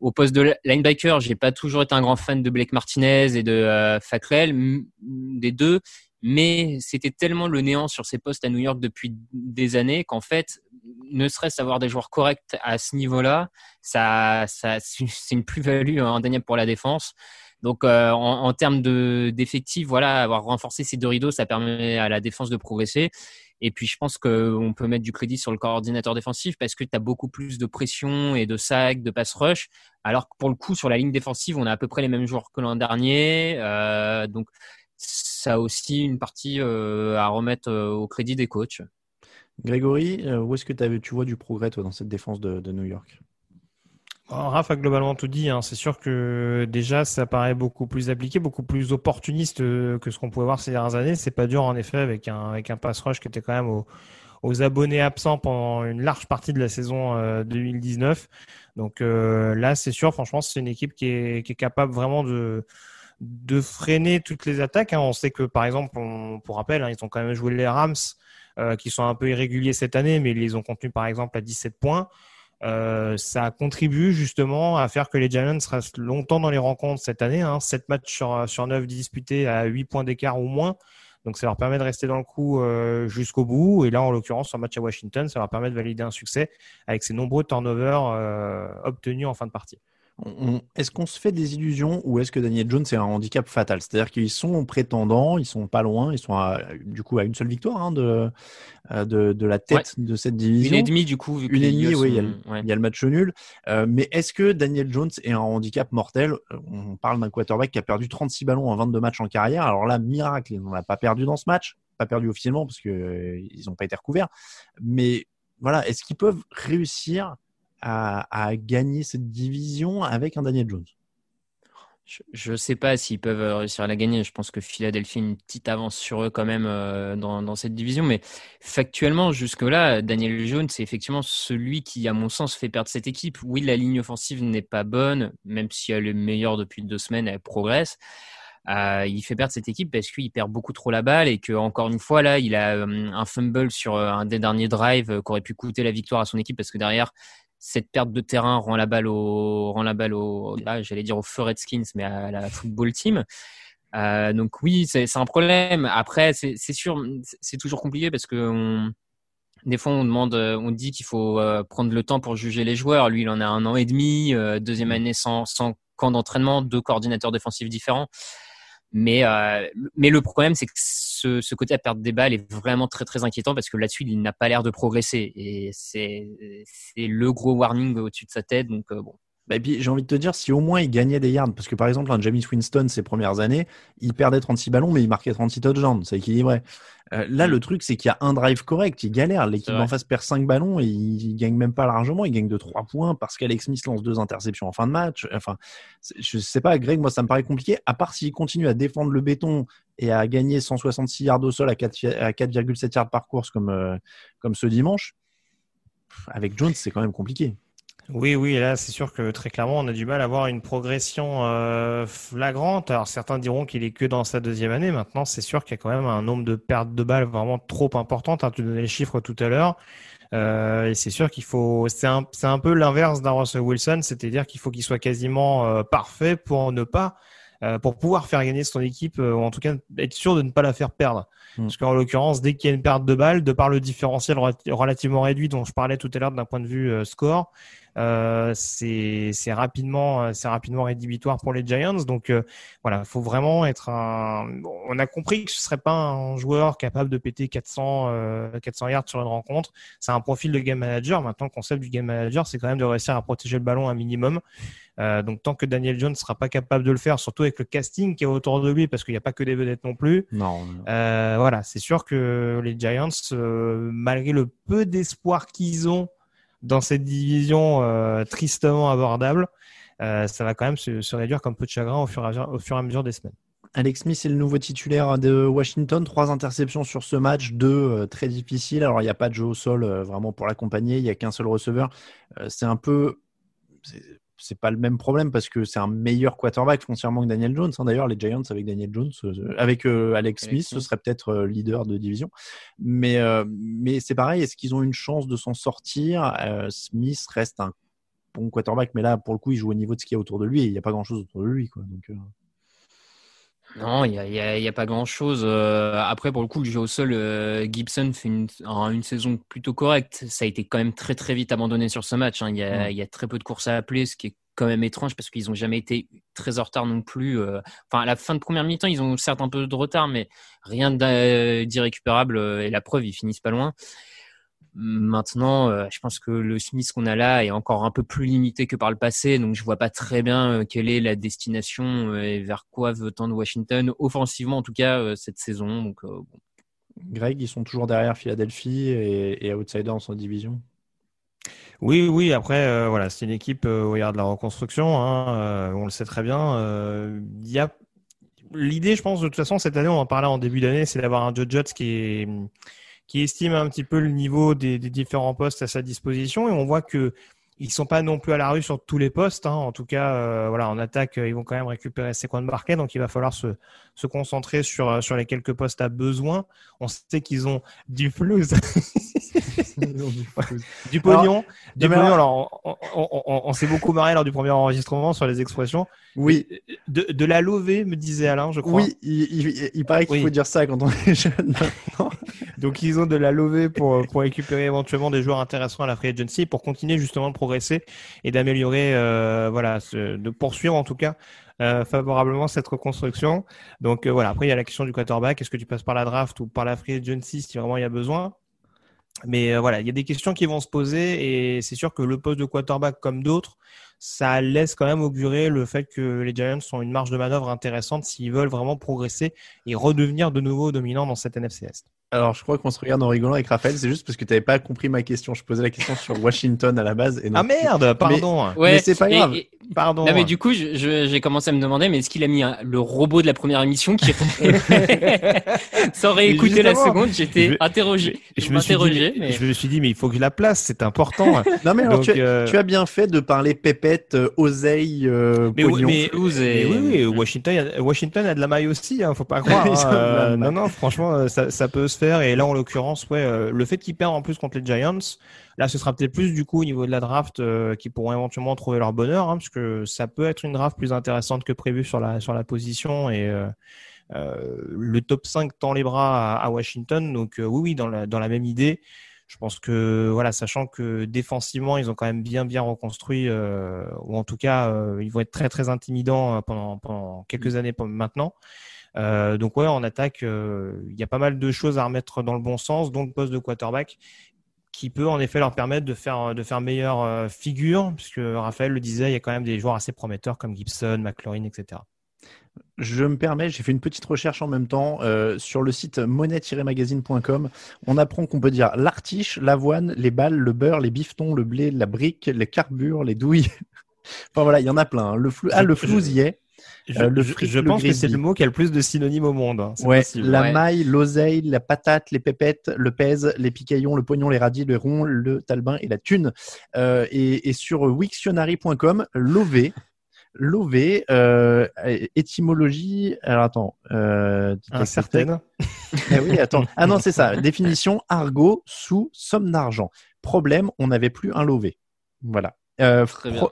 au poste de linebacker, j'ai pas toujours été un grand fan de Blake Martinez et de euh, des deux mais c'était tellement le néant sur ces postes à New York depuis des années qu'en fait, ne serait-ce avoir des joueurs corrects à ce niveau-là, ça, c'est une plus-value indéniable pour la défense. Donc, euh, en, en, termes de d'effectifs, voilà, avoir renforcé ces deux rideaux, ça permet à la défense de progresser. Et puis, je pense qu'on peut mettre du crédit sur le coordinateur défensif parce que tu as beaucoup plus de pression et de sacs, de pass rush. Alors que pour le coup, sur la ligne défensive, on a à peu près les mêmes joueurs que l'an dernier. Euh, donc, ça a aussi une partie à remettre au crédit des coachs. Grégory, où est-ce que tu vois du progrès toi, dans cette défense de, New York? Raph a globalement tout dit. Hein. C'est sûr que déjà, ça paraît beaucoup plus appliqué, beaucoup plus opportuniste que ce qu'on pouvait voir ces dernières années. C'est pas dur en effet avec un avec un pass rush qui était quand même au, aux abonnés absents pendant une large partie de la saison 2019. Euh, Donc euh, là, c'est sûr, franchement, c'est une équipe qui est, qui est capable vraiment de de freiner toutes les attaques. Hein. On sait que, par exemple, pour rappel, hein, ils ont quand même joué les Rams, euh, qui sont un peu irréguliers cette année, mais ils les ont contenus, par exemple, à 17 points. Euh, ça contribue justement à faire que les Giants restent longtemps dans les rencontres cette année. Hein. 7 matchs sur, sur 9 disputés à 8 points d'écart ou moins. Donc ça leur permet de rester dans le coup euh, jusqu'au bout. Et là, en l'occurrence, sur match à Washington, ça leur permet de valider un succès avec ces nombreux turnovers obtenus en fin de partie. Est-ce qu'on se fait des illusions ou est-ce que Daniel Jones est un handicap fatal? C'est-à-dire qu'ils sont prétendants, ils sont pas loin, ils sont du coup à une seule victoire hein, de, euh, de, de, la tête de cette division. Une et demie du coup. Vu une et demie, oui, il, y a le, match nul. Euh, mais est-ce que Daniel Jones est un handicap mortel? On parle d'un quarterback qui a perdu 36 ballons en 22 matchs en carrière. Alors là, miracle, il n'en a pas perdu dans ce match, pas perdu officiellement parce qu'ils euh, n'ont pas été recouverts. Mais voilà, est-ce qu'ils peuvent réussir à, gagner cette division avec un Daniel Jones je ne sais pas s'ils peuvent euh, réussir à la gagner. Je pense que Philadelphie a une petite avance sur eux quand même euh, dans, cette division. Mais factuellement, jusque-là, Daniel Jones, c'est effectivement celui qui, à mon sens, fait perdre cette équipe. Oui, la ligne offensive n'est pas bonne, même si elle est meilleure depuis deux semaines, elle progresse. Euh, il fait perdre cette équipe parce qu'il perd beaucoup trop la balle et que encore une fois là, il a un fumble sur un des derniers drives qui aurait pu coûter la victoire à son équipe parce que derrière, cette perte de terrain rend la balle au, rend la balle au, là, j'allais dire au feu Redskins, mais à la football team. Euh, donc oui, c'est un problème. Après, c'est sûr, c'est toujours compliqué parce que on, des fois on demande, on dit qu'il faut euh, prendre le temps pour juger les joueurs. Lui, il en a un an et demi, euh, deuxième année sans, sans camp d'entraînement, deux coordinateurs défensifs différents. Mais, euh, mais le problème, c'est que ce, ce, côté à perdre des balles est vraiment très très inquiétant parce que là-dessus, il n'a pas l'air de progresser. Et c'est le gros warning au-dessus de sa tête. Donc, euh, bon, bah, et puis j'ai envie de te dire, si au moins il gagnait des yards, parce que par exemple, un James Winston, ses premières années, il perdait 36 ballons, mais il marquait 36 touchdowns, c'est équilibré. Euh, là, le truc, c'est qu'il y a un drive correct, il galère. L'équipe en face perd 5 ballons et il, gagne même pas largement, il gagne de 3 points parce qu'Alex Smith lance deux interceptions en fin de match. Enfin, je sais pas, Greg, moi ça me paraît compliqué, à part s'il continue à défendre le béton et à gagner 166 yards au sol à 4,7 yards par course comme, euh, comme ce dimanche. Avec Jones, c'est quand même compliqué. Oui, oui, là, c'est sûr que très clairement, on a du mal à avoir une progression euh, flagrante. Alors, certains diront qu'il est que dans sa deuxième année. Maintenant, c'est sûr qu'il y a quand même un nombre de pertes de balles vraiment trop importantes. Hein, tu donnais les chiffres tout à l'heure. Euh, et c'est sûr qu'il faut, c'est un, c'est un peu l'inverse d'un Russell Wilson, c'est-à-dire qu'il faut qu'il soit quasiment euh, parfait pour ne pas, pour pouvoir faire gagner son équipe, ou en tout cas être sûr de ne pas la faire perdre. Mm. Parce qu'en l'occurrence, dès qu'il y a une perte de balles, de par le différentiel relativement réduit dont je parlais tout à l'heure d'un point de vue score, euh, c'est rapidement, euh, c'est rapidement rédhibitoire pour les Giants. Donc euh, voilà, il faut vraiment être un. On a compris que ce serait pas un joueur capable de péter 400, 400 yards sur une rencontre. C'est un profil de game manager. Maintenant, le concept du game manager, c'est quand même de réussir à protéger le ballon un minimum. donc tant que Daniel Jones ne sera pas capable de le faire, surtout avec le casting qui est autour de lui, parce qu'il n'y a pas que des vedettes non plus. Non. voilà, c'est sûr que les Giants, malgré le peu d'espoir qu'ils ont dans cette division euh, tristement abordable, euh, ça va quand même se, réduire comme peu de chagrin au fur, et à mesure, des semaines. Alex Smith est le nouveau titulaire de Washington. Trois interceptions sur ce match, deux euh, très difficiles. Alors, il n'y a pas de jeu au sol vraiment pour l'accompagner. Il n'y a qu'un seul receveur. c'est un peu c'est pas le même problème parce que c'est un meilleur quarterback foncièrement que Daniel Jones. Hein. D'ailleurs, les Giants avec Daniel Jones, euh, avec euh, Alex Smith, ce serait peut-être euh, leader de division. Mais, mais c'est pareil, est-ce qu'ils ont une chance de s'en sortir? Smith reste un bon quarterback, mais là, pour le coup, il joue au niveau de ce qu'il y a autour de lui et il n'y a pas grand-chose autour de lui. Quoi. Donc, non, il n'y a, y a, pas grand-chose. après, pour le coup, le jeu au sol, Gibson fait une, une, saison plutôt correcte. Ça a été quand même très très vite abandonné sur ce match. Hein. Il y, a, y, a, très peu de courses à appeler, ce qui est quand même étrange parce qu'ils n'ont jamais été très en retard non plus. Enfin, à la fin de première mi-temps, ils ont certes un peu de retard, mais rien d'irrécupérable. Et la preuve, ils finissent pas loin. Maintenant, euh, je pense que le Smith qu'on a là est encore un peu plus limité que par le passé, donc je vois pas très bien euh, quelle est la destination euh, et vers quoi veut tendre Washington, offensivement en tout cas euh, cette saison. Donc, euh, bon. Greg, ils sont toujours derrière Philadelphie et, et outsider dans son division. Oui, oui. Après, euh, voilà, c'est une équipe euh, où il y a de la reconstruction. Hein, euh, on le sait très bien. Euh, Il y a l'idée, je pense, de toute façon, cette année, on en parlait en début d'année, c'est d'avoir un Joe Judge qui est qui estime un petit peu le niveau des, des différents postes à sa disposition et on voit que ils sont pas non plus à la rue sur tous les postes. Hein. En tout cas, euh, voilà, en attaque, euh, ils vont quand même récupérer ses coins de parquet, donc il va falloir se, se concentrer sur euh, sur les quelques postes à besoin. On sait qu'ils ont du flouze, <laughs> du pognon, du pognon. alors- on, on, on- on s'est beaucoup marré lors du premier enregistrement sur les expressions. Oui. De, de la lever, me disait Alain, je crois. Oui, il, il- il paraît qu'il Oui. faut dire ça quand on est jeune. Donc ils ont de la levée pour, pour récupérer éventuellement des joueurs intéressants à la free agency pour continuer justement de progresser et d'améliorer, euh, voilà, de poursuivre en tout cas euh, favorablement cette reconstruction. Donc euh, voilà, après il y a la question du quarterback, est-ce que tu passes par la draft ou par la free agency si vraiment il y a besoin? Mais euh, voilà, il y a des questions qui vont se poser et c'est sûr que le poste de quarterback comme d'autres, ça laisse quand même augurer le fait que les Giants ont une marge de manœuvre intéressante s'ils veulent vraiment progresser et redevenir de nouveau dominants dans cette NFC Est. Alors, je crois qu'on se regarde en rigolant avec Raphaël. C'est juste parce que tu n'avais pas compris ma question. Je posais la question sur Washington à la base. Et non. Ah merde, pardon. Ouais, Mais c'est pas et- grave. et- Pardon. Non, mais du coup, je- je- j'ai commencé à me demander, mais est-ce qu'il a mis un- le robot de la première émission qui <laughs> Sans réécouter la seconde, j'étais interrogé. je Je me suis dit, mais, je me suis dit, mais il faut que je la place, c'est important. <laughs> Non, mais alors, Donc, tu, as, euh, tu as bien fait de parler pépette, euh, oseille, euh, mais, pognon. mais- mais oui, oui, Washington, a- Washington a de la maille aussi, hein, faut pas <laughs> croire. Hein, euh, non, non, franchement, euh, ça, ça peut se Et là, en l'occurrence, ouais, euh, le fait qu'ils perdent en plus contre les Giants, là, ce sera peut-être plus du coup au niveau de la draft euh, qui pourront éventuellement trouver leur bonheur, hein, parce que ça peut être une draft plus intéressante que prévu sur la sur la position et euh, le top 5 tend les bras à, à Washington. Donc euh, oui, oui, dans la dans la même idée. Je pense que voilà, sachant que défensivement ils ont quand même bien bien reconstruit, euh, ou en tout cas ils vont être très très intimidants pendant pendant quelques années pendant- maintenant. Euh, donc ouais, en attaque, euh, il y a pas mal de choses à remettre dans le bon sens, dont le poste de quarterback, qui peut en effet leur permettre de faire de faire meilleure euh, figure, puisque Raphaël le disait, il y a quand même des joueurs assez prometteurs comme Gibson, McLaurin, etc. Je me permets, j'ai fait une petite recherche en même temps euh, sur le site monnaie-magazine.com. On apprend qu'on peut dire l'artiche, l'avoine, les balles, le beurre, les bifetons, le blé, la brique, les carbures, les douilles. <laughs> enfin voilà, il y en a plein. hein. Le flou, ah, le flou y est. Je, Euh, le je- fric, je le pense que c'est le mot qui a le plus de synonymes au monde. hein. Ouais, possible. la Ouais. maille, l'oseille, la patate, les pépettes, le pèse, les picaillons, le pognon, les radis, le rond, le talbin et la thune. Euh, et, et sur wiktionary.com, l'OV, l'OV, euh, étymologie, alors attends, euh, Incertaine. Eh oui, attends. Ah non, c'est ça. Définition argot sous somme d'argent. Problème, on n'avait plus un lové. Voilà. Euh, Très bien.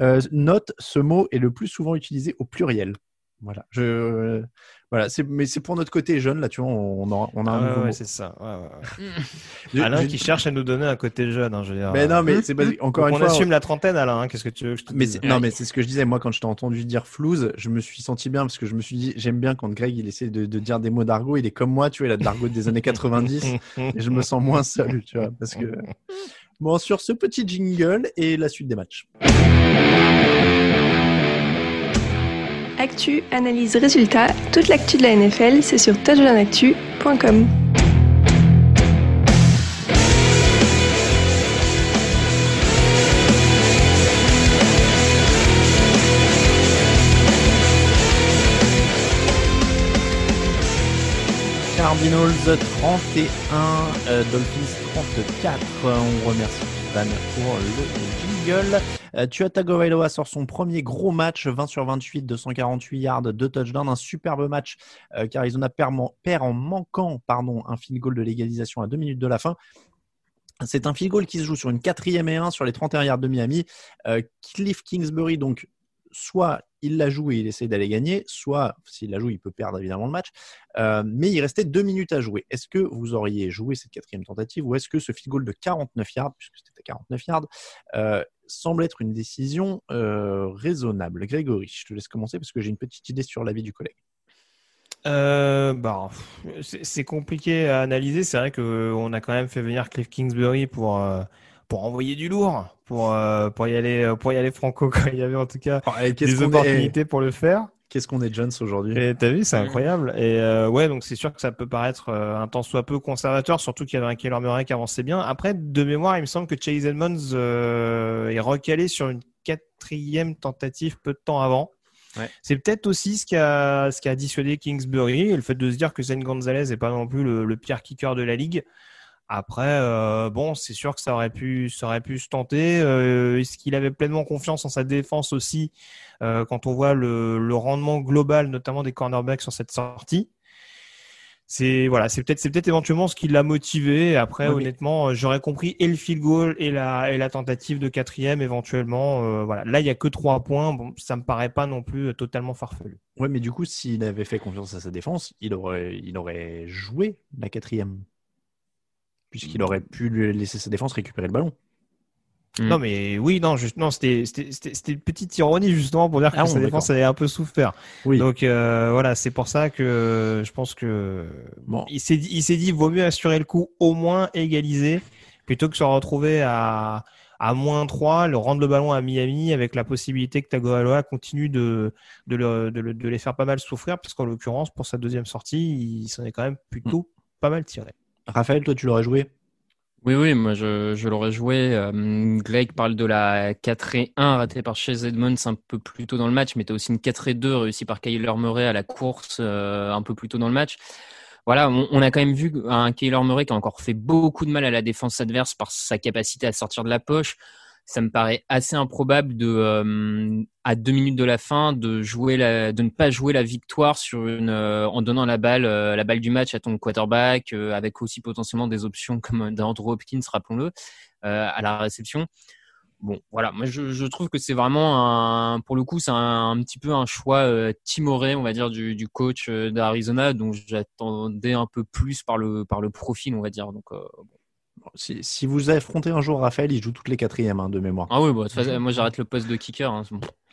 Euh, note, ce mot est le plus souvent utilisé au pluriel. Voilà. Je, euh, voilà. C'est, mais c'est pour notre côté jeune, là, tu vois, on, a, on a un Ah ouais, nouveau ouais, mot. c'est ça. Ouais, ouais, ouais. Je- Alain je- qui cherche à nous donner un côté jeune, hein, je veux dire. Mais non, mais c'est pas, encore Donc une on fois. assume la trentaine, Alain. hein, Qu'est-ce que tu veux que je te Mais dise non, mais c'est ce que je disais. Moi, quand je t'ai entendu dire flouze, je me suis senti bien parce que je me suis dit, j'aime bien quand Greg il essaie de, de dire des mots d'argot. Il est comme moi, tu vois, il a de l'argot des années 90 <laughs> et je me sens moins seul, tu vois, parce que. Bon, sur ce petit jingle et la suite des matchs. Actu, analyse, résultat, toute l'actu de la NFL, c'est sur touchdownactu.com. Cardinals 31, euh, Dolphins 34. On remercie Van pour le jingle. Euh, Tua sort son premier gros match, 20 sur 28, 248 yards, 2 touchdowns, un superbe match euh, qu'Arizona perd en manquant pardon, un field goal de légalisation à 2 minutes de la fin. C'est un field goal qui se joue sur une quatrième et 1 sur les 31 yards de Miami. Euh, Cliff Kingsbury, donc, soit il la joue et il essaie d'aller gagner, soit s'il la joue, il peut perdre évidemment le match. Euh, mais il restait deux minutes à jouer. Est-ce que vous auriez joué cette quatrième tentative ou est-ce que ce field goal de 49 yards, puisque c'était à 49 yards, euh, semble être une décision euh, raisonnable? Grégory, je te laisse commencer parce que j'ai une petite idée sur l'avis du collègue. Bah, c'est compliqué à analyser. C'est vrai qu'on a quand même fait venir Cliff Kingsbury pour, pour envoyer du lourd, pour, euh, pour, y aller, pour y aller franco quand il y avait en tout cas des opportunités pour le faire. Qu'est-ce qu'on est Jones aujourd'hui Et t'as vu, c'est incroyable. Et ouais, donc c'est sûr que ça peut paraître un temps soit peu conservateur, surtout qu'il y avait un Keller Murray qui avançait bien. Après, de mémoire, il me semble que Chase Edmonds est recalé sur une quatrième tentative peu de temps avant. C'est peut-être aussi ce qui a ce qui a dissuadé Kingsbury et le fait de se dire que Zane Gonzalez n'est pas non plus le, pire kicker de la ligue. Après, euh, bon, c'est sûr que ça aurait pu, ça aurait pu se tenter. Euh, est-ce qu'il avait pleinement confiance en sa défense aussi euh, quand on voit le, le, rendement global, notamment des cornerbacks sur cette sortie? C'est voilà, c'est peut-être c'est peut-être éventuellement ce qui l'a motivé. Après, honnêtement, j'aurais compris et le field goal et la et la tentative de quatrième éventuellement. Voilà, là il y a que trois points. Bon, ça me paraît pas non plus totalement farfelu. Ouais, mais du coup, s'il avait fait confiance à sa défense, il aurait il aurait joué la quatrième, puisqu'il aurait pu laisser sa défense récupérer le ballon. Mm. Non, mais oui, non, juste, non, c'était, c'était, une petite ironie justement pour dire que ah, sa défense avait un peu souffert. Oui. Donc euh, voilà, c'est pour ça que je pense que bon, il s'est dit, il s'est dit, vaut mieux assurer le coup, au moins égaliser, plutôt que se retrouver à à moins 3, le rendre le ballon à Miami avec la possibilité que Tagovailoa continue de de, le, de, de, les faire pas mal souffrir, parce qu'en l'occurrence, pour sa deuxième sortie, il s'en est quand même plutôt mm. pas mal tiré. Raphaël, toi, tu l'aurais joué? Oui, oui, moi je, l'aurais joué. Euh, Greg parle de la 4 et 1 ratée par Chase Edmonds un peu plus tôt dans le match, mais tu as aussi une 4 et 2 réussie par Kyler Murray à la course euh, un peu plus tôt dans le match. Voilà, on, on, a quand même vu un Kyler Murray qui a encore fait beaucoup de mal à la défense adverse par sa capacité à sortir de la poche ça me paraît assez improbable de euh, à deux minutes de la fin de jouer de ne pas jouer la victoire sur une euh, en donnant la balle euh, la balle du match à ton quarterback avec aussi potentiellement des options <laughs> comme d'Andrew Hopkins rappelons-le à la réception. Bon, voilà, moi je, trouve que c'est vraiment un, pour le coup, c'est un, un, petit peu un choix timoré, on va dire, du, du coach d'Arizona, dont j'attendais un peu plus par le par le profil, on va dire. Donc, bon si, si, vous affrontez un jour Raphaël, il joue toutes les quatrièmes hein, de mémoire. Ah oui, bah, moi j'arrête le poste de kicker. Hein,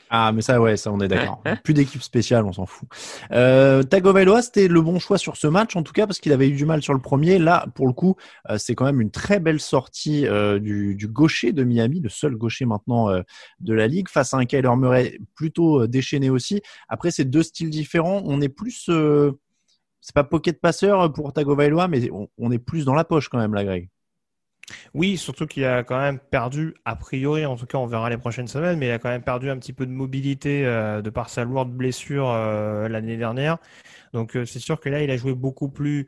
ah, mais ça, ouais, ça, on est d'accord. <laughs> Plus d'équipe spéciale, on s'en fout. Euh, Tagovailoa, c'était le bon choix sur ce match, en tout cas, parce qu'il avait eu du mal sur le premier. Là, pour le coup, euh, c'est quand même une très belle sortie euh, du, du, gaucher de Miami, le seul gaucher maintenant euh, de la ligue, face à un Kyler Murray plutôt euh, déchaîné aussi. Après, c'est deux styles différents. On est plus, c'est pas pocket passeur pour Tagovailoa, mais on, on, est plus dans la poche quand même, la Greg. Oui, surtout qu'il a quand même perdu, a priori, en tout cas on verra les prochaines semaines, mais il a quand même perdu un petit peu de mobilité euh, de par sa lourde blessure euh, l'année dernière. Donc euh, c'est sûr que là il a joué beaucoup plus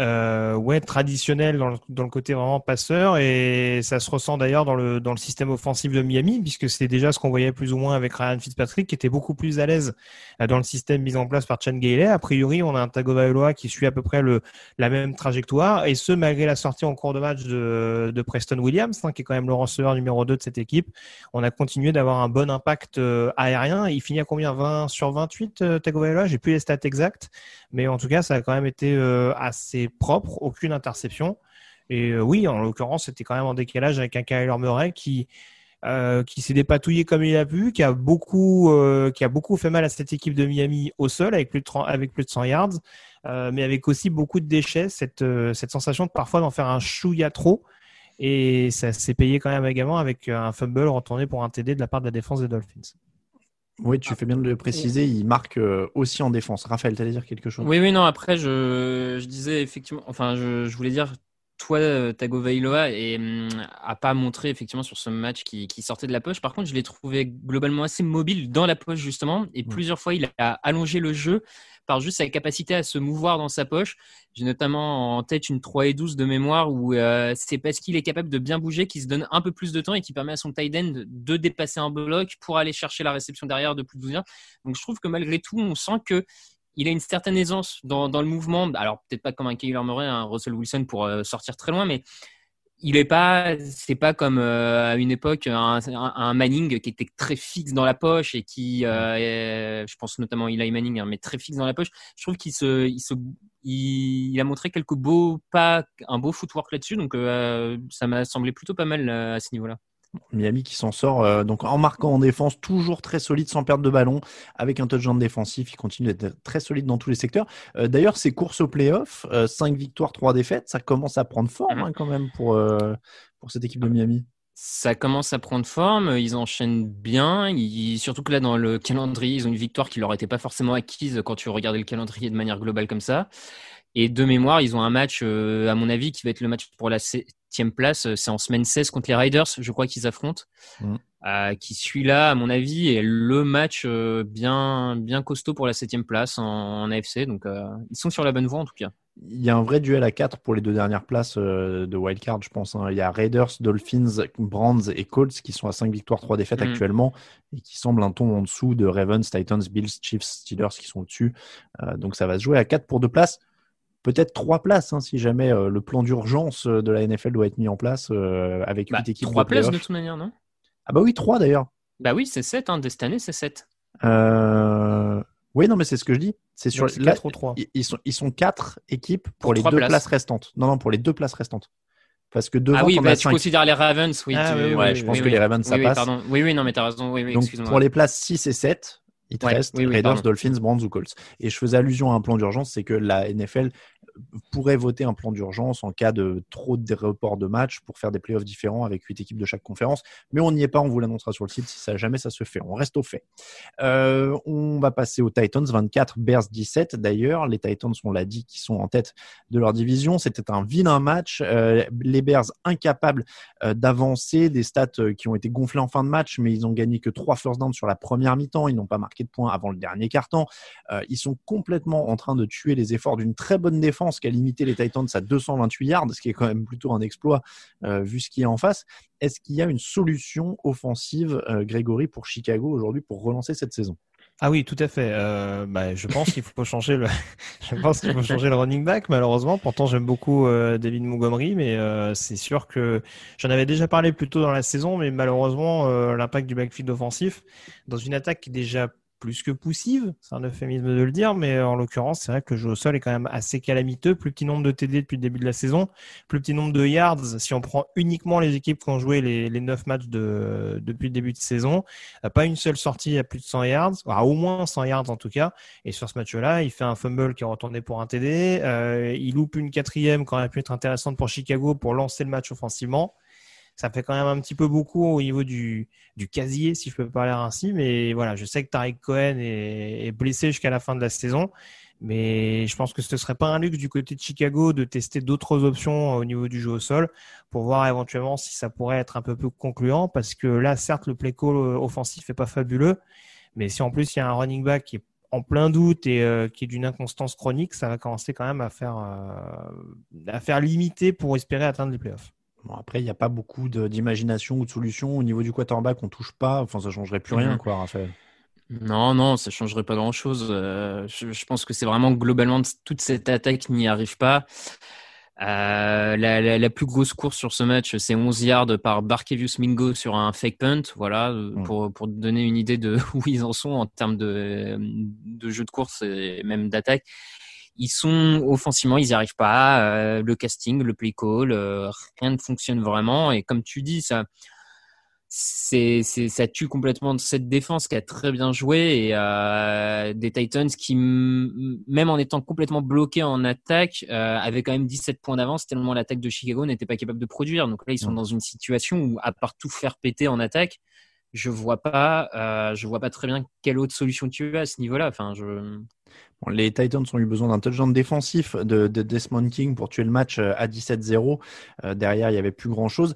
euh, ouais, traditionnel dans le, dans le, côté vraiment passeur et ça se ressent d'ailleurs dans le, dans le système offensif de Miami puisque c'était déjà ce qu'on voyait plus ou moins avec Ryan Fitzpatrick qui était beaucoup plus à l'aise euh, dans le système mis en place par Chan Gailey. A priori, on a un Tagovailoa qui suit à peu près le, la même trajectoire et ce malgré la sortie en cours de match de, de Preston Williams hein, qui est quand même le receveur numéro 2 de cette équipe. On a continué d'avoir un bon impact euh, aérien. Il finit à combien? 20 sur 28 euh, Tagovailoa? J'ai plus les stats exactes mais en tout cas ça a quand même été assez propre, aucune interception. Et euh, oui, en l'occurrence, c'était quand même en décalage avec un Kyler Murray qui euh, s'est dépatouillé comme il a pu, qui a beaucoup euh, fait mal à cette équipe de Miami au sol avec plus de 30, avec plus de 100 yards, mais avec aussi beaucoup de déchets, cette cette sensation de parfois d'en faire un chouïa trop. Et ça s'est payé quand même également avec un fumble retourné pour un TD de la part de la défense des Dolphins. Oui, tu fais bien de le préciser, il marque euh, aussi en défense. Raphaël, tu allais dire quelque chose? Oui, oui, non, après, je, je disais effectivement, enfin, je, je voulais dire, toi, euh, Tagovailoa et hum, a pas montré effectivement sur ce match qui, qui, sortait de la poche. Par contre, je l'ai trouvé globalement assez mobile dans la poche justement, et plusieurs fois il a allongé le jeu par juste sa capacité à se mouvoir dans sa poche. J'ai notamment en tête une 3 et 12 de mémoire où euh, c'est parce qu'il est capable de bien bouger qu'il se donne un peu plus de temps et qui permet à son tight end de dépasser un bloc pour aller chercher la réception derrière de plus de 12 yards. Donc je trouve que malgré tout, on sent que il a une certaine aisance dans, le mouvement. Alors peut-être pas comme un Kyler Murray, un Russell Wilson pour euh, sortir très loin, mais il est pas, c'est pas comme euh, à une époque un, Manning qui était très fixe dans la poche et qui, euh, je pense notamment Eli Manning, hein, mais très fixe dans la poche. Je trouve qu'il se, il se, il, a montré quelques beaux pas, un beau footwork là-dessus, donc euh, ça m'a semblé plutôt pas mal à ce niveau-là. Miami qui s'en sort euh, donc en marquant en défense, toujours très solide sans perdre de ballon, avec un touchdown défensif, il continue d'être très solide dans tous les secteurs. Euh, D'ailleurs, ses courses au playoff, 5 victoires, 3 défaites, ça commence à prendre forme hein, quand même pour, euh, pour cette équipe de Miami. Ça commence à prendre forme, ils enchaînent bien, ils- surtout que là dans le calendrier, ils ont une victoire qui leur était pas forcément acquise quand tu regardais le calendrier de manière globale comme ça. Et de mémoire, ils ont un match, euh, à mon avis, qui va être le match pour la septième place. Euh, C'est en semaine 16 contre les Riders, je crois qu'ils affrontent. Mm. Euh, qui suit là, à mon avis, est le match euh, bien, bien costaud pour la septième place en, en AFC. Donc, euh, ils sont sur la bonne voie en tout cas. Il y a un vrai duel à 4 pour les deux dernières places de wildcard, je pense. hein. Il y a Raiders, Dolphins, Brands et Colts qui sont à 5 victoires, 3 défaites Mhm. actuellement et qui semblent un ton en dessous de Ravens, Titans, Bills, Chiefs, Steelers qui sont au-dessus. Donc ça va se jouer à 4 pour deux places. Peut-être 3 places hein, si jamais euh, le plan d'urgence euh, de la NFL doit être mis en place euh, avec 8 Bah, équipes trois places de toute manière, non? Ah bah oui, 3 d'ailleurs. Bah oui, c'est 7, hein, de cette année, c'est 7. Euh... Oui, non, mais c'est ce que je dis. C'est sur Donc, c'est là, 4 ou 3. ils- sont, ils sont quatre équipes pour, Pour les trois deux places. places. restantes. Non, non, pour les deux places restantes. Parce que devant, ah oui, bah, tu considères les Ravens, oui. Ah tu- oui, oui, Ouais, oui, je pense oui, que oui. les Ravens, ça passe. pardon. Oui, oui, non, mais t'as raison. Oui, oui, Donc pour les places 6 et 7, il te Ouais, reste Raiders. Dolphins, Browns ou Colts. Et je faisais allusion à un plan d'urgence, c'est que la NFL pourrait voter un plan d'urgence en cas de trop de reports de matchs pour faire des playoffs différents avec 8 équipes de chaque conférence. Mais on n'y est pas, on vous l'annoncera sur le site si ça, jamais ça se fait. On reste au fait. Euh, on va passer aux Titans, 24, Bears 17. D'ailleurs, les Titans, on l'a dit, qui sont en tête de leur division. C'était un vilain match. Euh, les Bears incapables euh, d'avancer, des stats qui ont été gonflées en fin de match, mais ils ont gagné que 3 first downs sur la première mi-temps. Ils n'ont pas marqué de points avant le dernier quart-temps. Ils sont complètement en train de tuer les efforts d'une très bonne défense qui a limité les Titans à 228 yards, ce qui est quand même plutôt un exploit euh, vu ce qui est en face. Est-ce qu'il y a une solution offensive, euh, Grégory, pour Chicago aujourd'hui pour relancer cette saison? Ah oui, tout à fait. Euh, bah, je pense qu'il faut changer le, <laughs> je pense qu'il faut changer le running back, malheureusement. Pourtant, j'aime beaucoup euh, David Montgomery, mais euh, c'est sûr que j'en avais déjà parlé plus tôt dans la saison, mais malheureusement, l'impact du backfield offensif dans une attaque qui est déjà plus que poussive, c'est un euphémisme de le dire, mais en l'occurrence, c'est vrai que le jeu au sol est quand même assez calamiteux. Plus petit nombre de TD depuis le début de la saison, plus petit nombre de yards si on prend uniquement les équipes qui ont joué les, les 9 matchs de, depuis le début de saison. Euh, Pas une seule sortie à plus de 100 yards, au moins 100 yards en tout cas. Et sur ce match-là, il fait un fumble qui est retourné pour un TD. Euh, il loupe une quatrième qui aurait pu être intéressante pour Chicago pour lancer le match offensivement. Ça fait quand même un petit peu beaucoup au niveau du, du casier, si je peux parler ainsi. Mais voilà, je sais que Tariq Cohen est, est blessé jusqu'à la fin de la saison. Mais je pense que ce serait pas un luxe du côté de Chicago de tester d'autres options au niveau du jeu au sol pour voir éventuellement si ça pourrait être un peu plus concluant parce que là, certes, le play call euh, offensif est pas fabuleux, mais si en plus il y a un running back qui est en plein doute et euh, qui est d'une inconstance chronique, ça va commencer quand même à faire, euh, à faire limiter pour espérer atteindre les playoffs. Bon, après, il n'y a pas beaucoup d'imagination ou de solution. Au niveau du quarterback, on touche pas. Enfin, ça changerait plus rien, Mhm. quoi, Raphaël. Non, non, ça changerait pas grand-chose. Euh, je, je pense que c'est vraiment globalement toute cette attaque n'y arrive pas. Euh, la, la, la plus grosse course sur ce match, c'est 11 yards par Barkevius Mingo sur un fake punt. Voilà, euh, Mm. pour, pour donner une idée de <laughs> où ils en sont en termes de, de jeu de course et même d'attaque. Ils sont offensivement, ils n'y arrivent pas. Euh, le casting, le play call, euh, rien ne fonctionne vraiment. Et comme tu dis, ça, c'est, ça tue complètement cette défense qui a très bien joué et euh, des Titans qui, même en étant complètement bloqués en attaque, avaient quand même 17 points d'avance tellement l'attaque de Chicago n'était pas capable de produire. Donc là, ils sont dans une situation où, à part tout faire péter en attaque, je vois pas, euh, je vois pas très bien quelle autre solution tu as à ce niveau-là. Enfin, je, Bon, les Titans ont eu besoin d'un touchdown défensif de, de Desmond King pour tuer le match euh, à 17-0. Euh, derrière, il n'y avait plus grand-chose.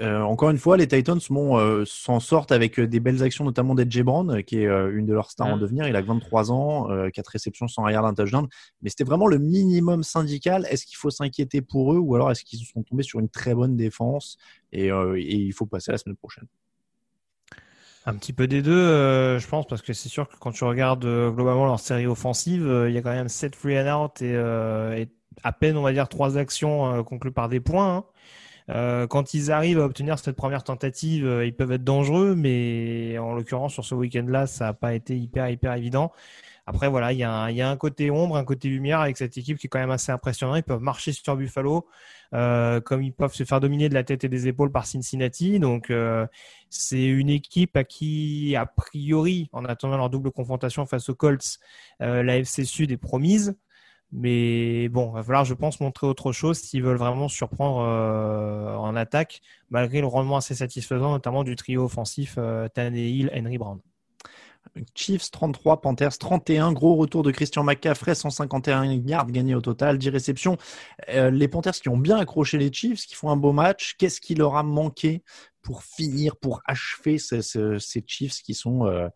Euh, encore une fois, les Titans bon, euh, s'en sortent avec des belles actions, notamment d'Edge Brown, euh, qui est euh, une de leurs stars en Mm. devenir. Il a que 23 ans, euh, 4 réceptions sans arrière d'un touchdown. Mais c'était vraiment le minimum syndical. Est-ce qu'il faut s'inquiéter pour eux ou alors est-ce qu'ils sont tombés sur une très bonne défense et, et il faut passer la semaine prochaine? Un petit peu des deux, euh, je pense, parce que c'est sûr que quand tu regardes euh, globalement leur série offensive, euh, il y a quand même 7 free and out et, euh, et à peine, on va dire, trois actions euh, conclues par des points. hein. Euh, quand ils arrivent à obtenir cette première tentative, ils peuvent être dangereux, mais en l'occurrence, sur ce week-end-là, ça n'a pas été hyper, hyper évident. Après, voilà, il y, a un, côté ombre, un côté lumière avec cette équipe qui est quand même assez impressionnant. Ils peuvent marcher sur Buffalo, euh, comme ils peuvent se faire dominer de la tête et des épaules par Cincinnati. Donc, euh, c'est une équipe à qui, a priori, en attendant leur double confrontation face aux Colts, euh, la FC Sud est promise. Mais bon, il va falloir, je pense, montrer autre chose s'ils veulent vraiment surprendre euh, en attaque, malgré le rendement assez satisfaisant, notamment du trio offensif Tannehill, Henry Brown. Chiefs 33, Panthers 31. Gros retour de Christian McCaffrey, 151 yards gagnés au total, 10 réceptions. Euh, les Panthers qui ont bien accroché les Chiefs, qui font un beau match. Qu'est-ce qui leur a manqué pour finir, pour achever ces, Chiefs qui sont euh,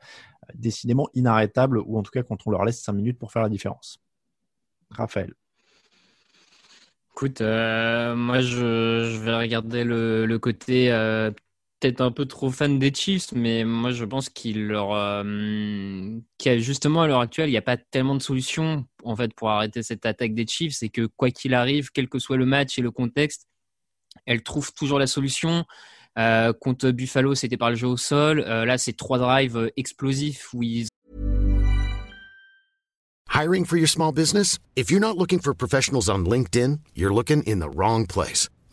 décidément inarrêtables, ou en tout cas quand on leur laisse 5 minutes pour faire la différence? Raphaël. Écoute, euh, moi je, vais regarder le, côté peut-être un peu trop fan des Chiefs, mais moi je pense qu'il leur, euh, justement à l'heure actuelle, il n'y a pas tellement de solutions en fait pour arrêter cette attaque des Chiefs. C'est que quoi qu'il arrive, quel que soit le match et le contexte, elle trouve toujours la solution. Euh, contre Buffalo, c'était par le jeu au sol. Euh, là, c'est trois drives explosifs où ils Hiring for your small business? If you're not looking for professionals on LinkedIn, you're looking in the wrong place.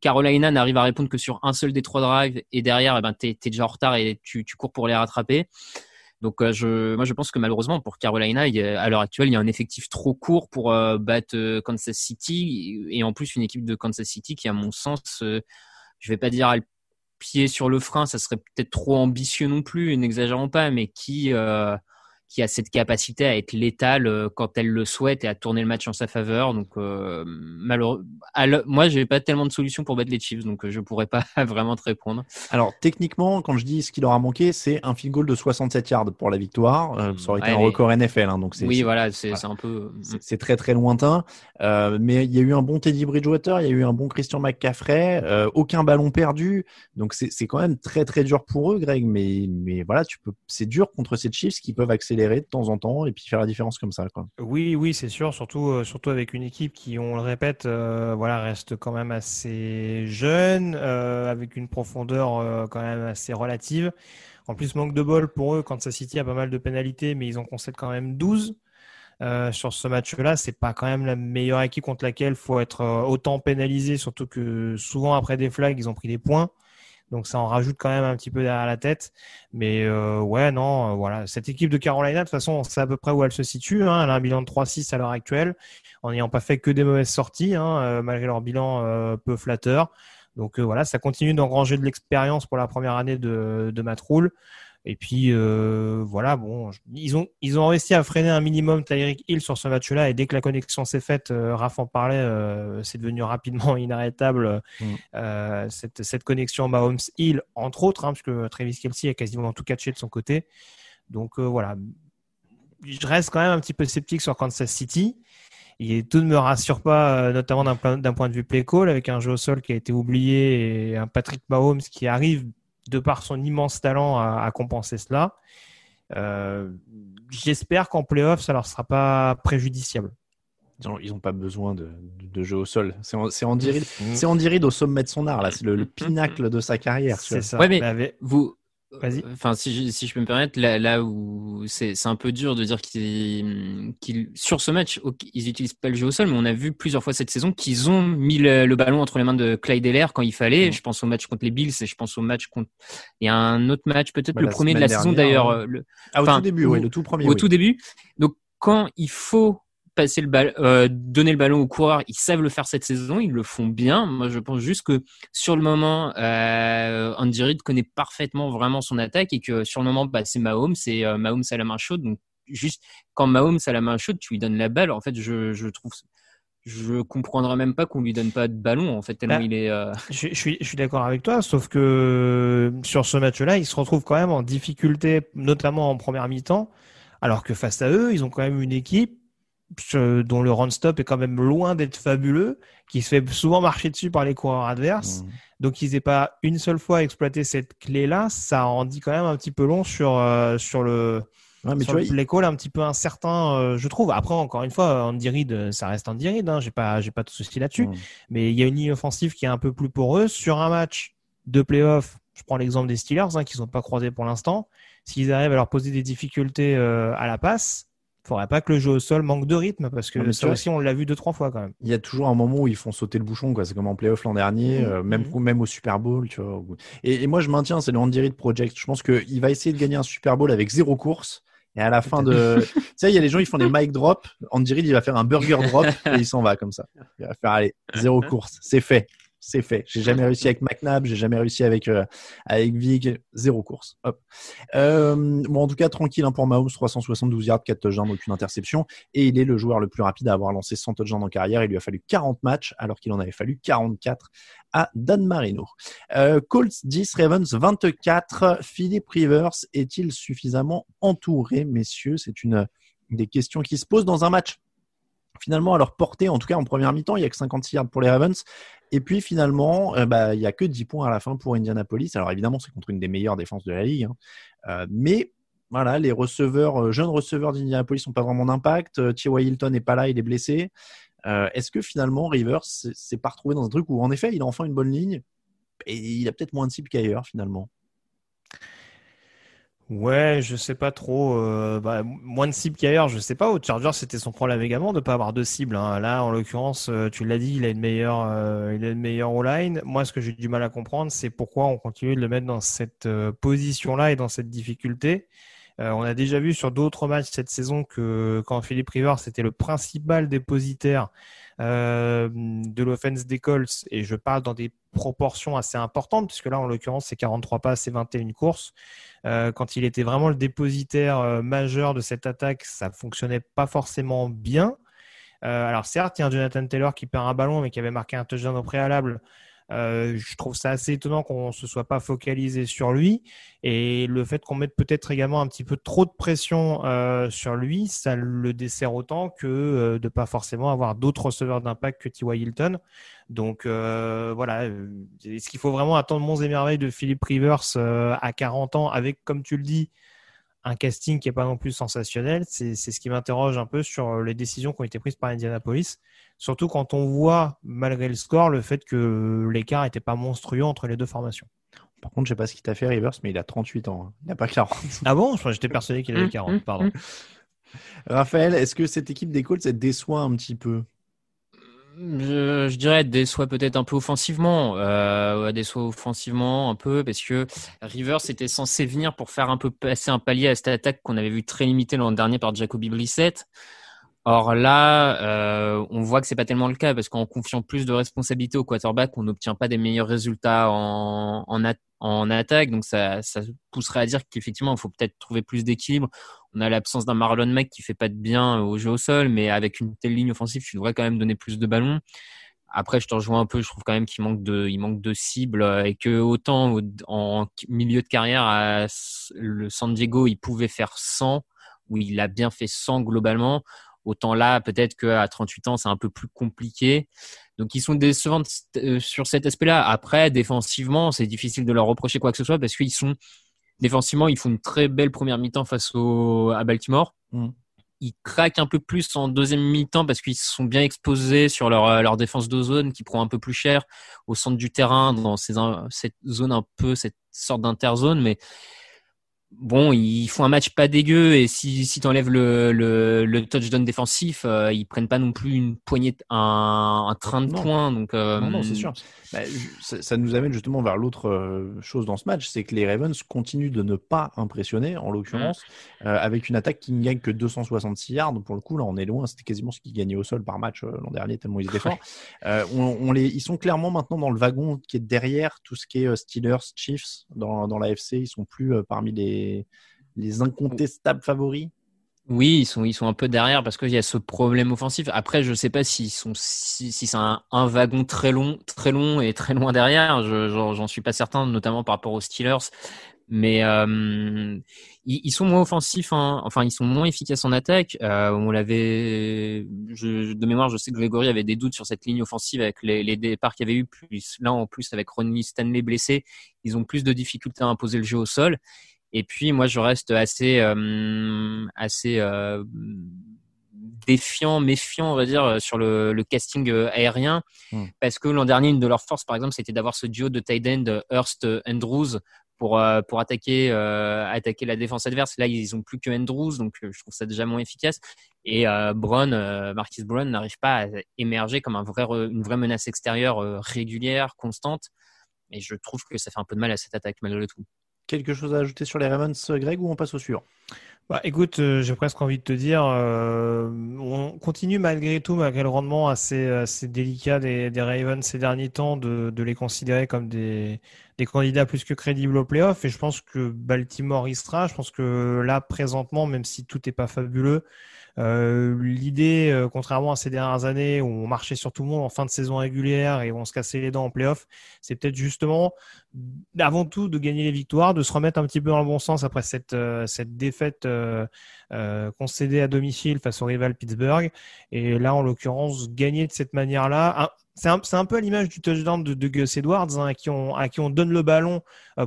Carolina n'arrive à répondre que sur un seul des trois drives. Et derrière, eh ben, tu es, déjà en retard et tu, tu, cours pour les rattraper. Donc, euh, je, moi, je pense que malheureusement, pour Carolina, à l'heure actuelle, il y a un effectif trop court pour euh, battre euh, Kansas City. Et en plus, une équipe de Kansas City qui, à mon sens, je vais pas dire a le pied sur le frein, ça serait peut-être trop ambitieux non plus, n'exagérons pas, mais qui, euh, qui a cette capacité à être létale euh, quand elle le souhaite et à tourner le match en sa faveur. Donc, euh, malheureux, moi, j'ai pas tellement de solutions pour battre les Chiefs, donc euh, je pourrais pas <laughs> vraiment te répondre. Alors, techniquement, quand je dis ce qu'il leur a manqué, c'est un field goal de 67 yards pour la victoire. Euh, ça aurait été Ouais, un mais- record NFL, hein, donc Oui, voilà, c'est voilà. un peu. c'est- c'est très très lointain. Euh, mais il y a eu un bon Teddy Bridgewater, il y a eu un bon Christian McCaffrey, aucun ballon perdu. Donc c'est c'est quand même très très dur pour eux, Greg. Mais mais voilà, tu peux, c'est dur contre ces Chiefs qui peuvent accélérer de temps en temps et puis faire la différence comme ça. Quoi. Oui, oui, c'est sûr, surtout, euh, surtout avec une équipe qui, on le répète, euh, voilà, reste quand même assez jeune, euh, avec une profondeur quand même assez relative. En plus, manque de bol pour eux, Kansas City a pas mal de pénalités, mais ils en concèdent quand même 12. Euh, sur ce match-là, c'est pas quand même la meilleure équipe contre laquelle faut être autant pénalisé, surtout que souvent après des flags, ils ont pris des points. Donc ça en rajoute quand même un petit peu derrière la tête. Mais euh, ouais, non, euh, voilà. Cette équipe de Carolina, de toute façon, on sait à peu près où elle se situe. Hein. Elle a un bilan de 3-6 à l'heure actuelle, en n'ayant pas fait que des mauvaises sorties, hein, euh, malgré leur bilan euh, peu flatteur. Donc euh, voilà, ça continue d'engranger de l'expérience pour la première année de, de Matt Rule. Et puis euh, voilà, bon, ils ont ils ont réussi à freiner un minimum Tyreek Hill sur ce match-là. Et dès que la connexion s'est faite, euh, Raph en parlait, euh, c'est devenu rapidement <laughs> inarrêtable Mm. euh, cette cette connexion Mahomes Hill entre autres, hein, parce que Travis Kelsey a quasiment tout catché de son côté. Donc voilà, je reste quand même un petit peu sceptique sur Kansas City. Et tout ne me rassure pas, notamment d'un point, d'un point de vue play call, avec un jeu au sol qui a été oublié et un Patrick Mahomes qui arrive, de par son immense talent, à, à compenser cela. Euh, J'espère qu'en playoff, ça leur sera pas préjudiciable. Ils ont, ils ont pas besoin de, de, de jeu au sol. C'est Andy Reid- Andy Reid au sommet de son art là. C'est le, le pinacle de sa carrière. C'est ça. Ouais, mais avec- vous. Vas-y. Enfin, si je, si je peux me permettre, là, là où c'est un peu dur de dire qu'ils, sur ce match, ils utilisent pas le jeu au sol, mais on a vu plusieurs fois cette saison qu'ils ont mis le, le ballon entre les mains de Clyde Heller quand il fallait. Mm. Je pense au match contre les Bills et je pense au match contre. Il y a un autre match, peut-être Bah, le premier de la saison d'ailleurs. ouais. euh, le- Ah, au tout début, où- oui, le tout premier. au oui. tout début. Donc, quand il faut passer le ballon, euh, donner le ballon aux coureurs, ils savent le faire cette saison, ils le font bien. Moi, je pense juste que sur le moment, euh, Andy Reid connaît parfaitement vraiment son attaque et que sur le moment, bah, c'est Mahomes, c'est euh, Mahomes à la main chaude. Donc, juste quand Mahomes a la main chaude, tu lui donnes la balle. En fait, je, je trouve, je comprendrais même pas qu'on lui donne pas de ballon. En fait, tellement Bah, il est. euh, <laughs> Je, je suis, je suis d'accord avec toi, sauf que sur ce match-là, ils se retrouvent quand même en difficulté, notamment en première mi-temps, alors que face à eux, ils ont quand même une équipe dont le run-stop est quand même loin d'être fabuleux, qui se fait souvent marcher dessus par les coureurs adverses. Mmh. Donc, ils n'aient pas une seule fois exploité cette clé-là, ça en dit quand même un petit peu long sur, euh, sur le, Ouais, mais sur tu le vois, play call un petit peu incertain, euh, je trouve. Après, encore une fois, Andy Reid, euh, ça reste Andy Reid, hein, j'ai pas, j'ai pas de souci là-dessus. Mm. Mais il y a une ligne offensive qui est un peu plus poreuse. Sur un match de playoff, je prends l'exemple des Steelers, hein, qui sont pas croisés pour l'instant. S'ils arrivent à leur poser des difficultés euh, à la passe, faudrait pas que le jeu au sol manque de rythme, parce que Non, ça aussi, on l'a vu deux, trois fois quand même. il y a toujours un moment où ils font sauter le bouchon, quoi. C'est comme en playoff l'an dernier, Mhm. euh, même, Mhm. même au Super Bowl, tu vois. Et, et moi, je maintiens, c'est le Andy Reid Project. Je pense qu'il va essayer de gagner un Super Bowl avec zéro course. Et à la fin de. <laughs> tu sais, il y a les gens, ils font des mic drop. Andy Reid, il va faire un burger drop et il s'en va comme ça. Il va faire, allez, zéro course. C'est fait. C'est fait. J'ai jamais réussi avec McNabb, j'ai jamais réussi avec, euh, avec Vig. Zéro course. Hop. Euh, bon, en tout cas, tranquille hein, pour Mahomes, 372 yards, 4 touchdowns, aucune interception. Et il est le joueur le plus rapide à avoir lancé 100 touchdowns en carrière. Il lui a fallu 40 matchs, alors qu'il en avait fallu 44 à Dan Marino. Euh, Colts 10, Ravens 24. Philippe Rivers est-il suffisamment entouré, messieurs? C'est une des questions qui se posent dans un match. Finalement, à leur portée, en tout cas en première mi-temps, il y a que 56 yards pour les Ravens. Et puis finalement, euh, bah, il y a que 10 points à la fin pour Indianapolis. Alors évidemment, c'est contre une des meilleures défenses de la ligue. hein. Euh, mais voilà, les receveurs, euh, jeunes receveurs d'Indianapolis n'ont pas vraiment d'impact. T.Y. Hilton n'est pas là, il est blessé. Est-ce que finalement Rivers s'est pas retrouvé dans un truc où en effet il a enfin une bonne ligne et il a peut-être moins de cibles qu'ailleurs finalement? Ouais, je sais pas trop. euh, bah, moins de cibles qu'ailleurs, je sais pas. Au Chargers, c'était son problème également de pas avoir de cibles. hein. Là, en l'occurrence, euh, tu l'as dit, il a une meilleure, euh, il a une meilleure O-line. Moi, ce que j'ai du mal à comprendre, c'est pourquoi on continue de le mettre dans cette euh, position-là et dans cette difficulté. Euh, on a déjà vu sur d'autres matchs cette saison que quand Philippe Rivers c'était le principal dépositaire euh, de l'offense des Colts, et je parle dans des proportions assez importantes, puisque là, en l'occurrence, c'est 43 passes et 21 courses. Euh, quand il était vraiment le dépositaire euh, majeur de cette attaque, ça fonctionnait pas forcément bien. Alors certes, il y a un Jonathan Taylor qui perd un ballon, mais qui avait marqué un touchdown au préalable. Euh, je trouve ça assez étonnant qu'on se soit pas focalisé sur lui et le fait qu'on mette peut-être également un petit peu trop de pression euh, sur lui, ça le dessert autant que euh, de pas forcément avoir d'autres receveurs d'impact que T.Y. Hilton. Donc voilà, est-ce qu'il faut vraiment attendre monts et merveilles de Philippe Rivers à 40 ans avec, comme tu le dis, un casting qui est pas non plus sensationnel? C'est ce qui m'interroge un peu sur les décisions qui ont été prises par Indianapolis. Surtout quand on voit, malgré le score, le fait que l'écart n'était pas monstrueux entre les deux formations. Par contre, je sais pas ce qu'il t'a fait Rivers, mais il a 38 ans. hein. Il n'a pas 40. Ah bon? J'étais persuadé qu'il avait 40, pardon. Raphaël, est-ce que cette équipe des Colts elle déçoit un petit peu? Je, je dirais déçoit peut-être un peu offensivement, euh, ouais, déçoit offensivement un peu parce que Rivers était censé venir pour faire un peu passer un palier à cette attaque qu'on avait vu très limitée l'an dernier par Jacoby Brissett. Or là, euh, on voit que c'est pas tellement le cas parce qu'en confiant plus de responsabilités au quarterback, on n'obtient pas des meilleurs résultats en, en, en attaque. Donc ça, ça pousserait à dire qu'effectivement, il faut peut-être trouver plus d'équilibre. On a l'absence d'un Marlon Mack qui fait pas de bien au jeu au sol, mais avec une telle ligne offensive, tu devrais quand même donner plus de ballons. Après, je te rejoins un peu. Je trouve quand même qu'il manque de, il manque de cibles euh, et que autant au- en milieu de carrière à le San Diego, il pouvait faire 100 où il a bien fait 100 globalement. Autant là, peut-être qu'à 38 ans, c'est un peu plus compliqué. Donc, ils sont décevants euh, sur cet aspect-là. Après, défensivement, c'est difficile de leur reprocher quoi que ce soit parce qu'ils sont défensivement, ils font une très belle première mi-temps face au, à Baltimore. Mm. Ils craquent un peu plus en deuxième mi-temps parce qu'ils sont bien exposés sur leur, euh, leur défense de zone qui prend un peu plus cher au centre du terrain dans ces, cette zone un peu, cette sorte d'interzone. Mais bon, ils font un match pas dégueu et si, si tu enlèves le, le, le, touchdown défensif, euh, ils prennent pas non plus une poignée, un, un train de points. Donc, euh, non, non, c'est sûr. Bah, ça, ça, nous amène justement vers l'autre euh, chose dans ce match, c'est que les Ravens continuent de ne pas impressionner, en l'occurrence, mmh. euh, avec une attaque qui ne gagne que 266 yards. Donc pour le coup, là, on est loin. C'était quasiment ce qu'ils gagnaient au sol par match l'an dernier, tellement ils étaient forts. Ouais. <laughs> On, on, les, ils sont clairement maintenant dans le wagon qui est derrière tout ce qui est Steelers, Chiefs dans, dans l'AFC. Ils sont plus parmi les, les incontestables favoris oui, ils sont, ils sont un peu derrière parce qu'il y a ce problème offensif. Après, je sais pas s'ils sont, si, si c'est un, un, wagon très long, très long et très loin derrière. Je, j'en suis pas certain, notamment par rapport aux Steelers. Mais euh, ils, ils, sont moins offensifs, hein. enfin ils sont moins efficaces en attaque. Euh, on l'avait, de mémoire, je sais que Grégory avait des doutes sur cette ligne offensive avec les, les départs qu'il y avait eu. Plus là, en plus avec Ronnie Stanley blessé, ils ont plus de difficultés à imposer le jeu au sol. Et puis moi, je reste assez, euh, assez euh, défiant, méfiant, on va dire, sur le, le casting euh, aérien, mmh. parce que l'an dernier, une de leurs forces, par exemple, c'était d'avoir ce duo de tight end Hurst Andrews pour euh, pour attaquer euh, attaquer la défense adverse. Là, ils ont plus que Andrews, donc je trouve ça déjà moins efficace. Et euh, Brown, Marquis Brown n'arrive pas à émerger comme un vrai une vraie menace extérieure régulière, constante. Et je trouve que ça fait un peu de mal à cette attaque malgré tout. Quelque chose à ajouter sur les Ravens, Greg, ou on passe au suivant? Bah, écoute, euh, j'ai presque envie de te dire, euh, on continue malgré tout, malgré le rendement assez, délicat des, Ravens ces derniers temps, de, les considérer comme des, candidats plus que crédibles au playoff. Et je pense que Baltimore y sera. Je pense que là, présentement, même si tout n'est pas fabuleux, euh, L'idée, euh, contrairement à ces dernières années où on marchait sur tout le monde en fin de saison régulière et où on se cassait les dents en playoff, c'est peut-être justement avant tout de gagner les victoires, de se remettre un petit peu dans le bon sens après cette, euh, cette défaite euh, euh, concédée à domicile face au rival Pittsburgh. Et là, en l'occurrence, gagner de cette manière-là, c'est un, un, peu à l'image du touchdown de, Gus Edwards, hein, à, qui on, à qui on donne le ballon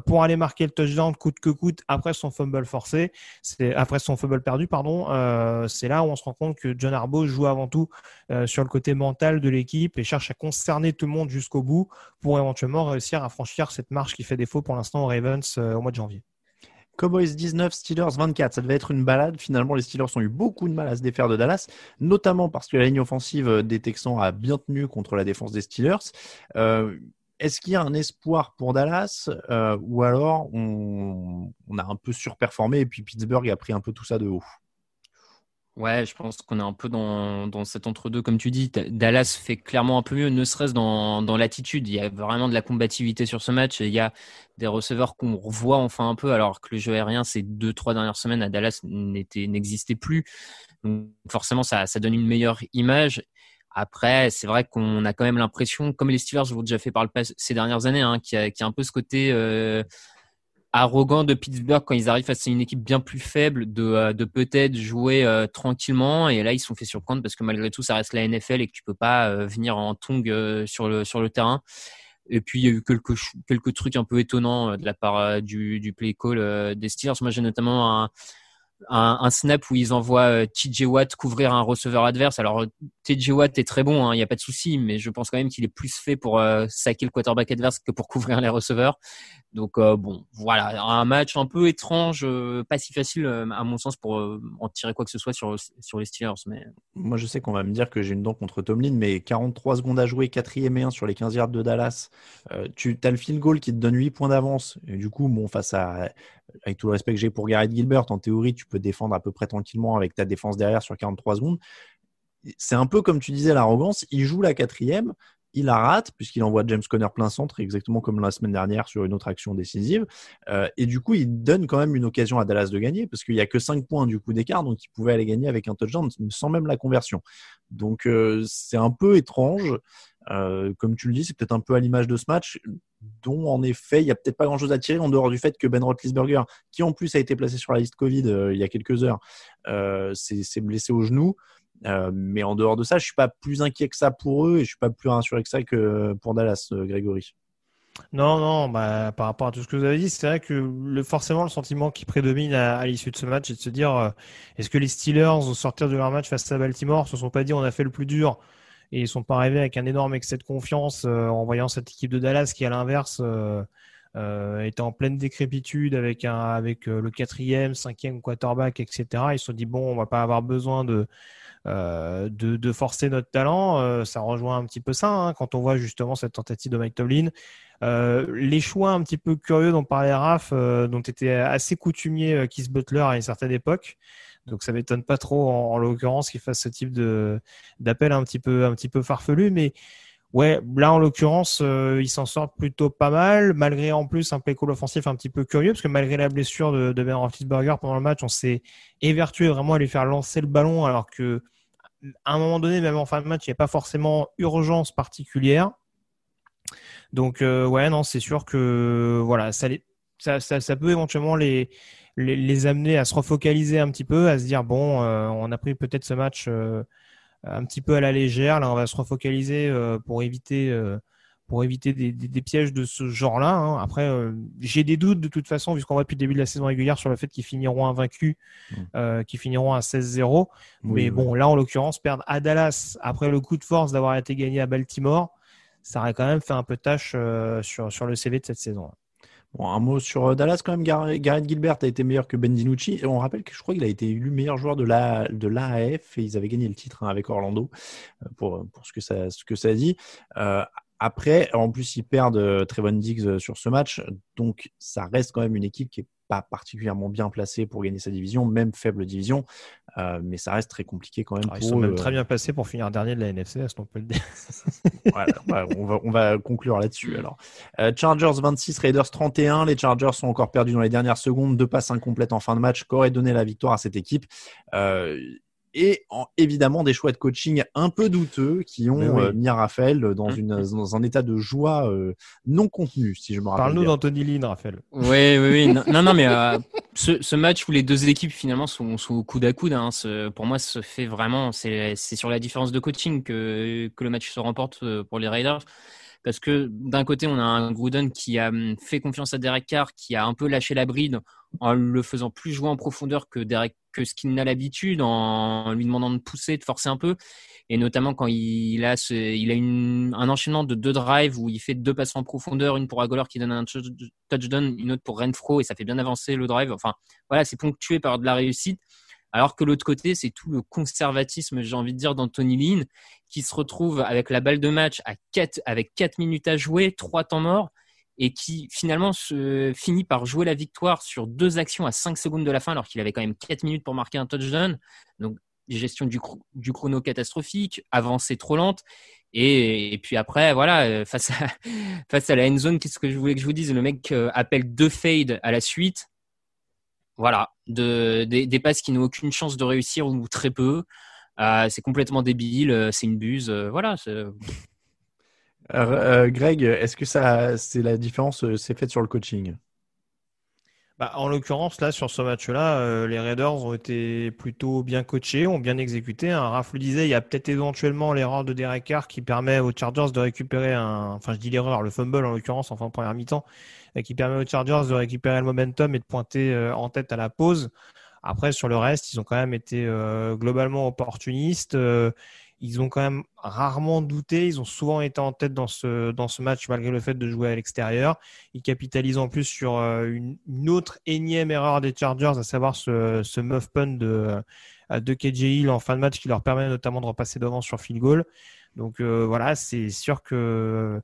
pour aller marquer le touchdown coûte que coûte après son fumble forcé, après son fumble perdu, pardon. C'est là où on se rend compte que John Harbaugh joue avant tout sur le côté mental de l'équipe et cherche à concerner tout le monde jusqu'au bout pour éventuellement réussir à franchir cette qui fait défaut pour l'instant aux Ravens euh, au mois de janvier. Cowboys 19, Steelers 24. Ça devait être une balade. Finalement, les Steelers ont eu beaucoup de mal à se défaire de Dallas, notamment parce que la ligne offensive des Texans a bien tenu contre la défense des Steelers. Euh, Est-ce qu'il y a un espoir pour Dallas euh, ou alors on, on, a un peu surperformé et puis Pittsburgh a pris un peu tout ça de haut? Ouais, je pense qu'on est un peu dans, dans cet entre-deux. Comme tu dis, Dallas fait clairement un peu mieux, ne serait-ce dans, dans l'attitude. Il y a vraiment de la combativité sur ce match. Et il y a des receveurs qu'on revoit enfin un peu, alors que le jeu aérien, ces deux, trois dernières semaines à Dallas n'existait plus. Donc forcément, ça, ça donne une meilleure image. Après, c'est vrai qu'on a quand même l'impression, comme les Steelers l'ont déjà fait par le passé ces dernières années, hein, qu'il y, a, qu y a un peu ce côté euh, arrogant de Pittsburgh quand ils arrivent face à une équipe bien plus faible, de, euh, de peut-être jouer euh, tranquillement. Et là, ils se sont fait surprendre parce que malgré tout, ça reste la NFL et que tu peux pas euh, venir en tongue euh, sur le sur le terrain. Et puis il y a eu quelques quelques trucs un peu étonnants de la part du, du play call des Steelers. Moi, j'ai notamment un un, snap où ils envoient euh, TJ Watt couvrir un receveur adverse. Alors TJ Watt est très bon, il hein, n'y a pas de souci, mais je pense quand même qu'il est plus fait pour euh, saquer le quarterback adverse que pour couvrir les receveurs. Donc euh, bon, voilà, un match un peu étrange, euh, pas si facile euh, à mon sens pour en tirer quoi que ce soit sur sur les Steelers. Mais moi je sais qu'on va me dire que j'ai une dent contre Tomlin, mais 43 secondes à jouer, quatrième et 1 sur les 15 yards de Dallas. tu as le field goal qui te donne 8 points d'avance. Du coup, bon, face à avec tout le respect que j'ai pour Garrett Gilbert, en théorie, tu peux défendre à peu près tranquillement avec ta défense derrière sur 43 secondes. C'est un peu comme tu disais l'arrogance. Il joue la quatrième, il la rate puisqu'il envoie James Conner plein centre, exactement comme la semaine dernière sur une autre action décisive. Euh, et du coup, il donne quand même une occasion à Dallas de gagner parce qu'il n'y a que 5 points du coup d'écart, donc il pouvait aller gagner avec un touchdown sans même la conversion. Donc euh, c'est un peu étrange. Euh, comme tu le dis, c'est peut-être un peu à l'image de ce match, dont en effet, il n'y a peut-être pas grand-chose à tirer en dehors du fait que Ben Roethlisberger, qui en plus a été placé sur la liste Covid euh, il y a quelques heures, euh, s'est blessé au genou. Euh, mais en dehors de ça, je suis pas plus inquiet que ça pour eux et je suis pas plus rassuré que ça que pour Dallas, Grégory. Non, non, bah, par rapport à tout ce que vous avez dit, c'est vrai que forcément le sentiment qui prédomine à, l'issue de ce match, c'est de se dire est-ce que les Steelers, au sortir de leur match face à Baltimore, se sont pas dit on a fait le plus dur et ils sont pas arrivés avec un énorme excès de confiance euh, en voyant cette équipe de Dallas qui, à l'inverse, euh, euh, étaient en pleine décrépitude avec, un, avec le quatrième, cinquième quarterback, etc. Ils se sont dit, bon, on va pas avoir besoin de, de, de, forcer notre talent. ça rejoint un petit peu ça hein, quand on voit justement cette tentative de Mike Tomlin. les choix un petit peu curieux dont parlait Raph, dont était assez coutumier Keith Butler à une certaine époque. Donc ça m'étonne pas trop en, l'occurrence qu'il fasse ce type de d'appel un petit peu un petit peu farfelu, mais ouais, là en l'occurrence, euh, il s'en sort plutôt pas mal, malgré en plus un play call offensif un petit peu curieux, parce que malgré la blessure de, de Ben pendant le match, on s'est évertué vraiment à lui faire lancer le ballon, alors que à un moment donné, même en fin de match, il n'y a pas forcément urgence particulière. Donc euh, ouais, non, c'est sûr que voilà, ça, ça, ça, ça peut éventuellement les les, amener à se refocaliser un petit peu, à se dire bon, euh, on a pris peut-être ce match euh, un petit peu à la légère. Là, on va se refocaliser euh, pour éviter pour éviter des, pièges de ce genre-là. Hein. Après, j'ai des doutes de toute façon, vu qu'on voit depuis le début de la saison régulière, sur le fait qu'ils finiront invaincus, mmh. qu'ils finiront à 16-0. Mais bon, là, en l'occurrence, perdre à Dallas après le coup de force d'avoir été gagné à Baltimore, ça aurait quand même fait un peu tâche sur, sur le CV de cette saison. Bon, un mot sur euh, Dallas quand même. Gareth Gilbert a été meilleur que Ben DiNucci. Et on rappelle que je crois qu'il a été élu meilleur joueur de la de l'AAF et ils avaient gagné le titre hein, avec Orlando euh, pour, pour ce que ça ce que ça dit. Euh, après, en plus, ils perdent euh, Trevon Diggs sur ce match, donc ça reste quand même une équipe qui est pas particulièrement bien placé pour gagner sa division, même faible division, euh, mais ça reste très compliqué quand même. Ah, ils sont même très bien placés pour finir dernier de la NFC, on peut le dire. <laughs> on, va, on, va, conclure là-dessus alors. Euh, Chargers 26, Raiders 31. Les Chargers sont encore perdus dans les dernières secondes, deux passes incomplètes en fin de match, qu'aurait donné la victoire à cette équipe. Euh, et évidemment des choix de coaching un peu douteux qui ont euh, mis Raphaël dans, mmh. une, dans un état de joie euh, non contenu, si je me rappelle. Parle-nous d'Anthony Lynn, Raphaël. Oui, oui, oui. non, non, mais euh, <laughs> ce, ce, match où les deux équipes finalement sont, sont au coude à coude, hein, ce, pour moi, se fait vraiment, c'est sur la différence de coaching que, que le match se remporte pour les Raiders parce que d'un côté, on a un Gruden qui a hum, fait confiance à Derek Carr, qui a un peu lâché la bride en le faisant plus jouer en profondeur que, Derek, que ce qu'il n'a l'habitude, en lui demandant de pousser, de forcer un peu. Et notamment quand il a, ce, il a une, un enchaînement de deux drives où il fait deux passes en profondeur, une pour Agolor qui donne un touchdown, une autre pour Renfro, et ça fait bien avancer le drive. Enfin, voilà, c'est ponctué par de la réussite. Alors que l'autre côté, c'est tout le conservatisme, j'ai envie de dire, d'Anthony Lynn, qui se retrouve avec la balle de match à 4, avec 4 minutes à jouer, 3 temps morts, et qui finalement se finit par jouer la victoire sur deux actions à 5 secondes de la fin, alors qu'il avait quand même 4 minutes pour marquer un touchdown. Donc, gestion du, chrono catastrophique, avancée trop lente. Et, puis après, voilà, euh, <laughs> face à, la end zone, qu'est-ce que je voulais que je vous dise? Le mec euh, appelle deux fades à la suite. Voilà, de, des, passes qui n'ont aucune chance de réussir ou très peu. Euh, c'est complètement débile, c'est une buse. Euh, voilà. Greg, est-ce que ça, c'est la différence, c'est faite sur le coaching? Bah, en l'occurrence, là, sur ce match-là, les Raiders ont été plutôt bien coachés, ont bien exécuté. Un Raph le disait, il y a peut-être éventuellement l'erreur de Derek Carr qui permet aux Chargers de récupérer un, enfin, je dis l'erreur, le fumble en l'occurrence, enfin, en première mi-temps, qui permet aux Chargers de récupérer le momentum et de pointer euh, en tête à la pause. Après, sur le reste, ils ont quand même été euh, globalement opportunistes. Euh, ils ont quand même rarement douté. Ils ont souvent été en tête dans ce, dans ce match malgré le fait de jouer à l'extérieur. Ils capitalisent en plus sur une, autre énième erreur des Chargers, à savoir ce, ce muff punt de, de KJ Hill en fin de match qui leur permet notamment de repasser devant sur field goal. Donc voilà, c'est sûr que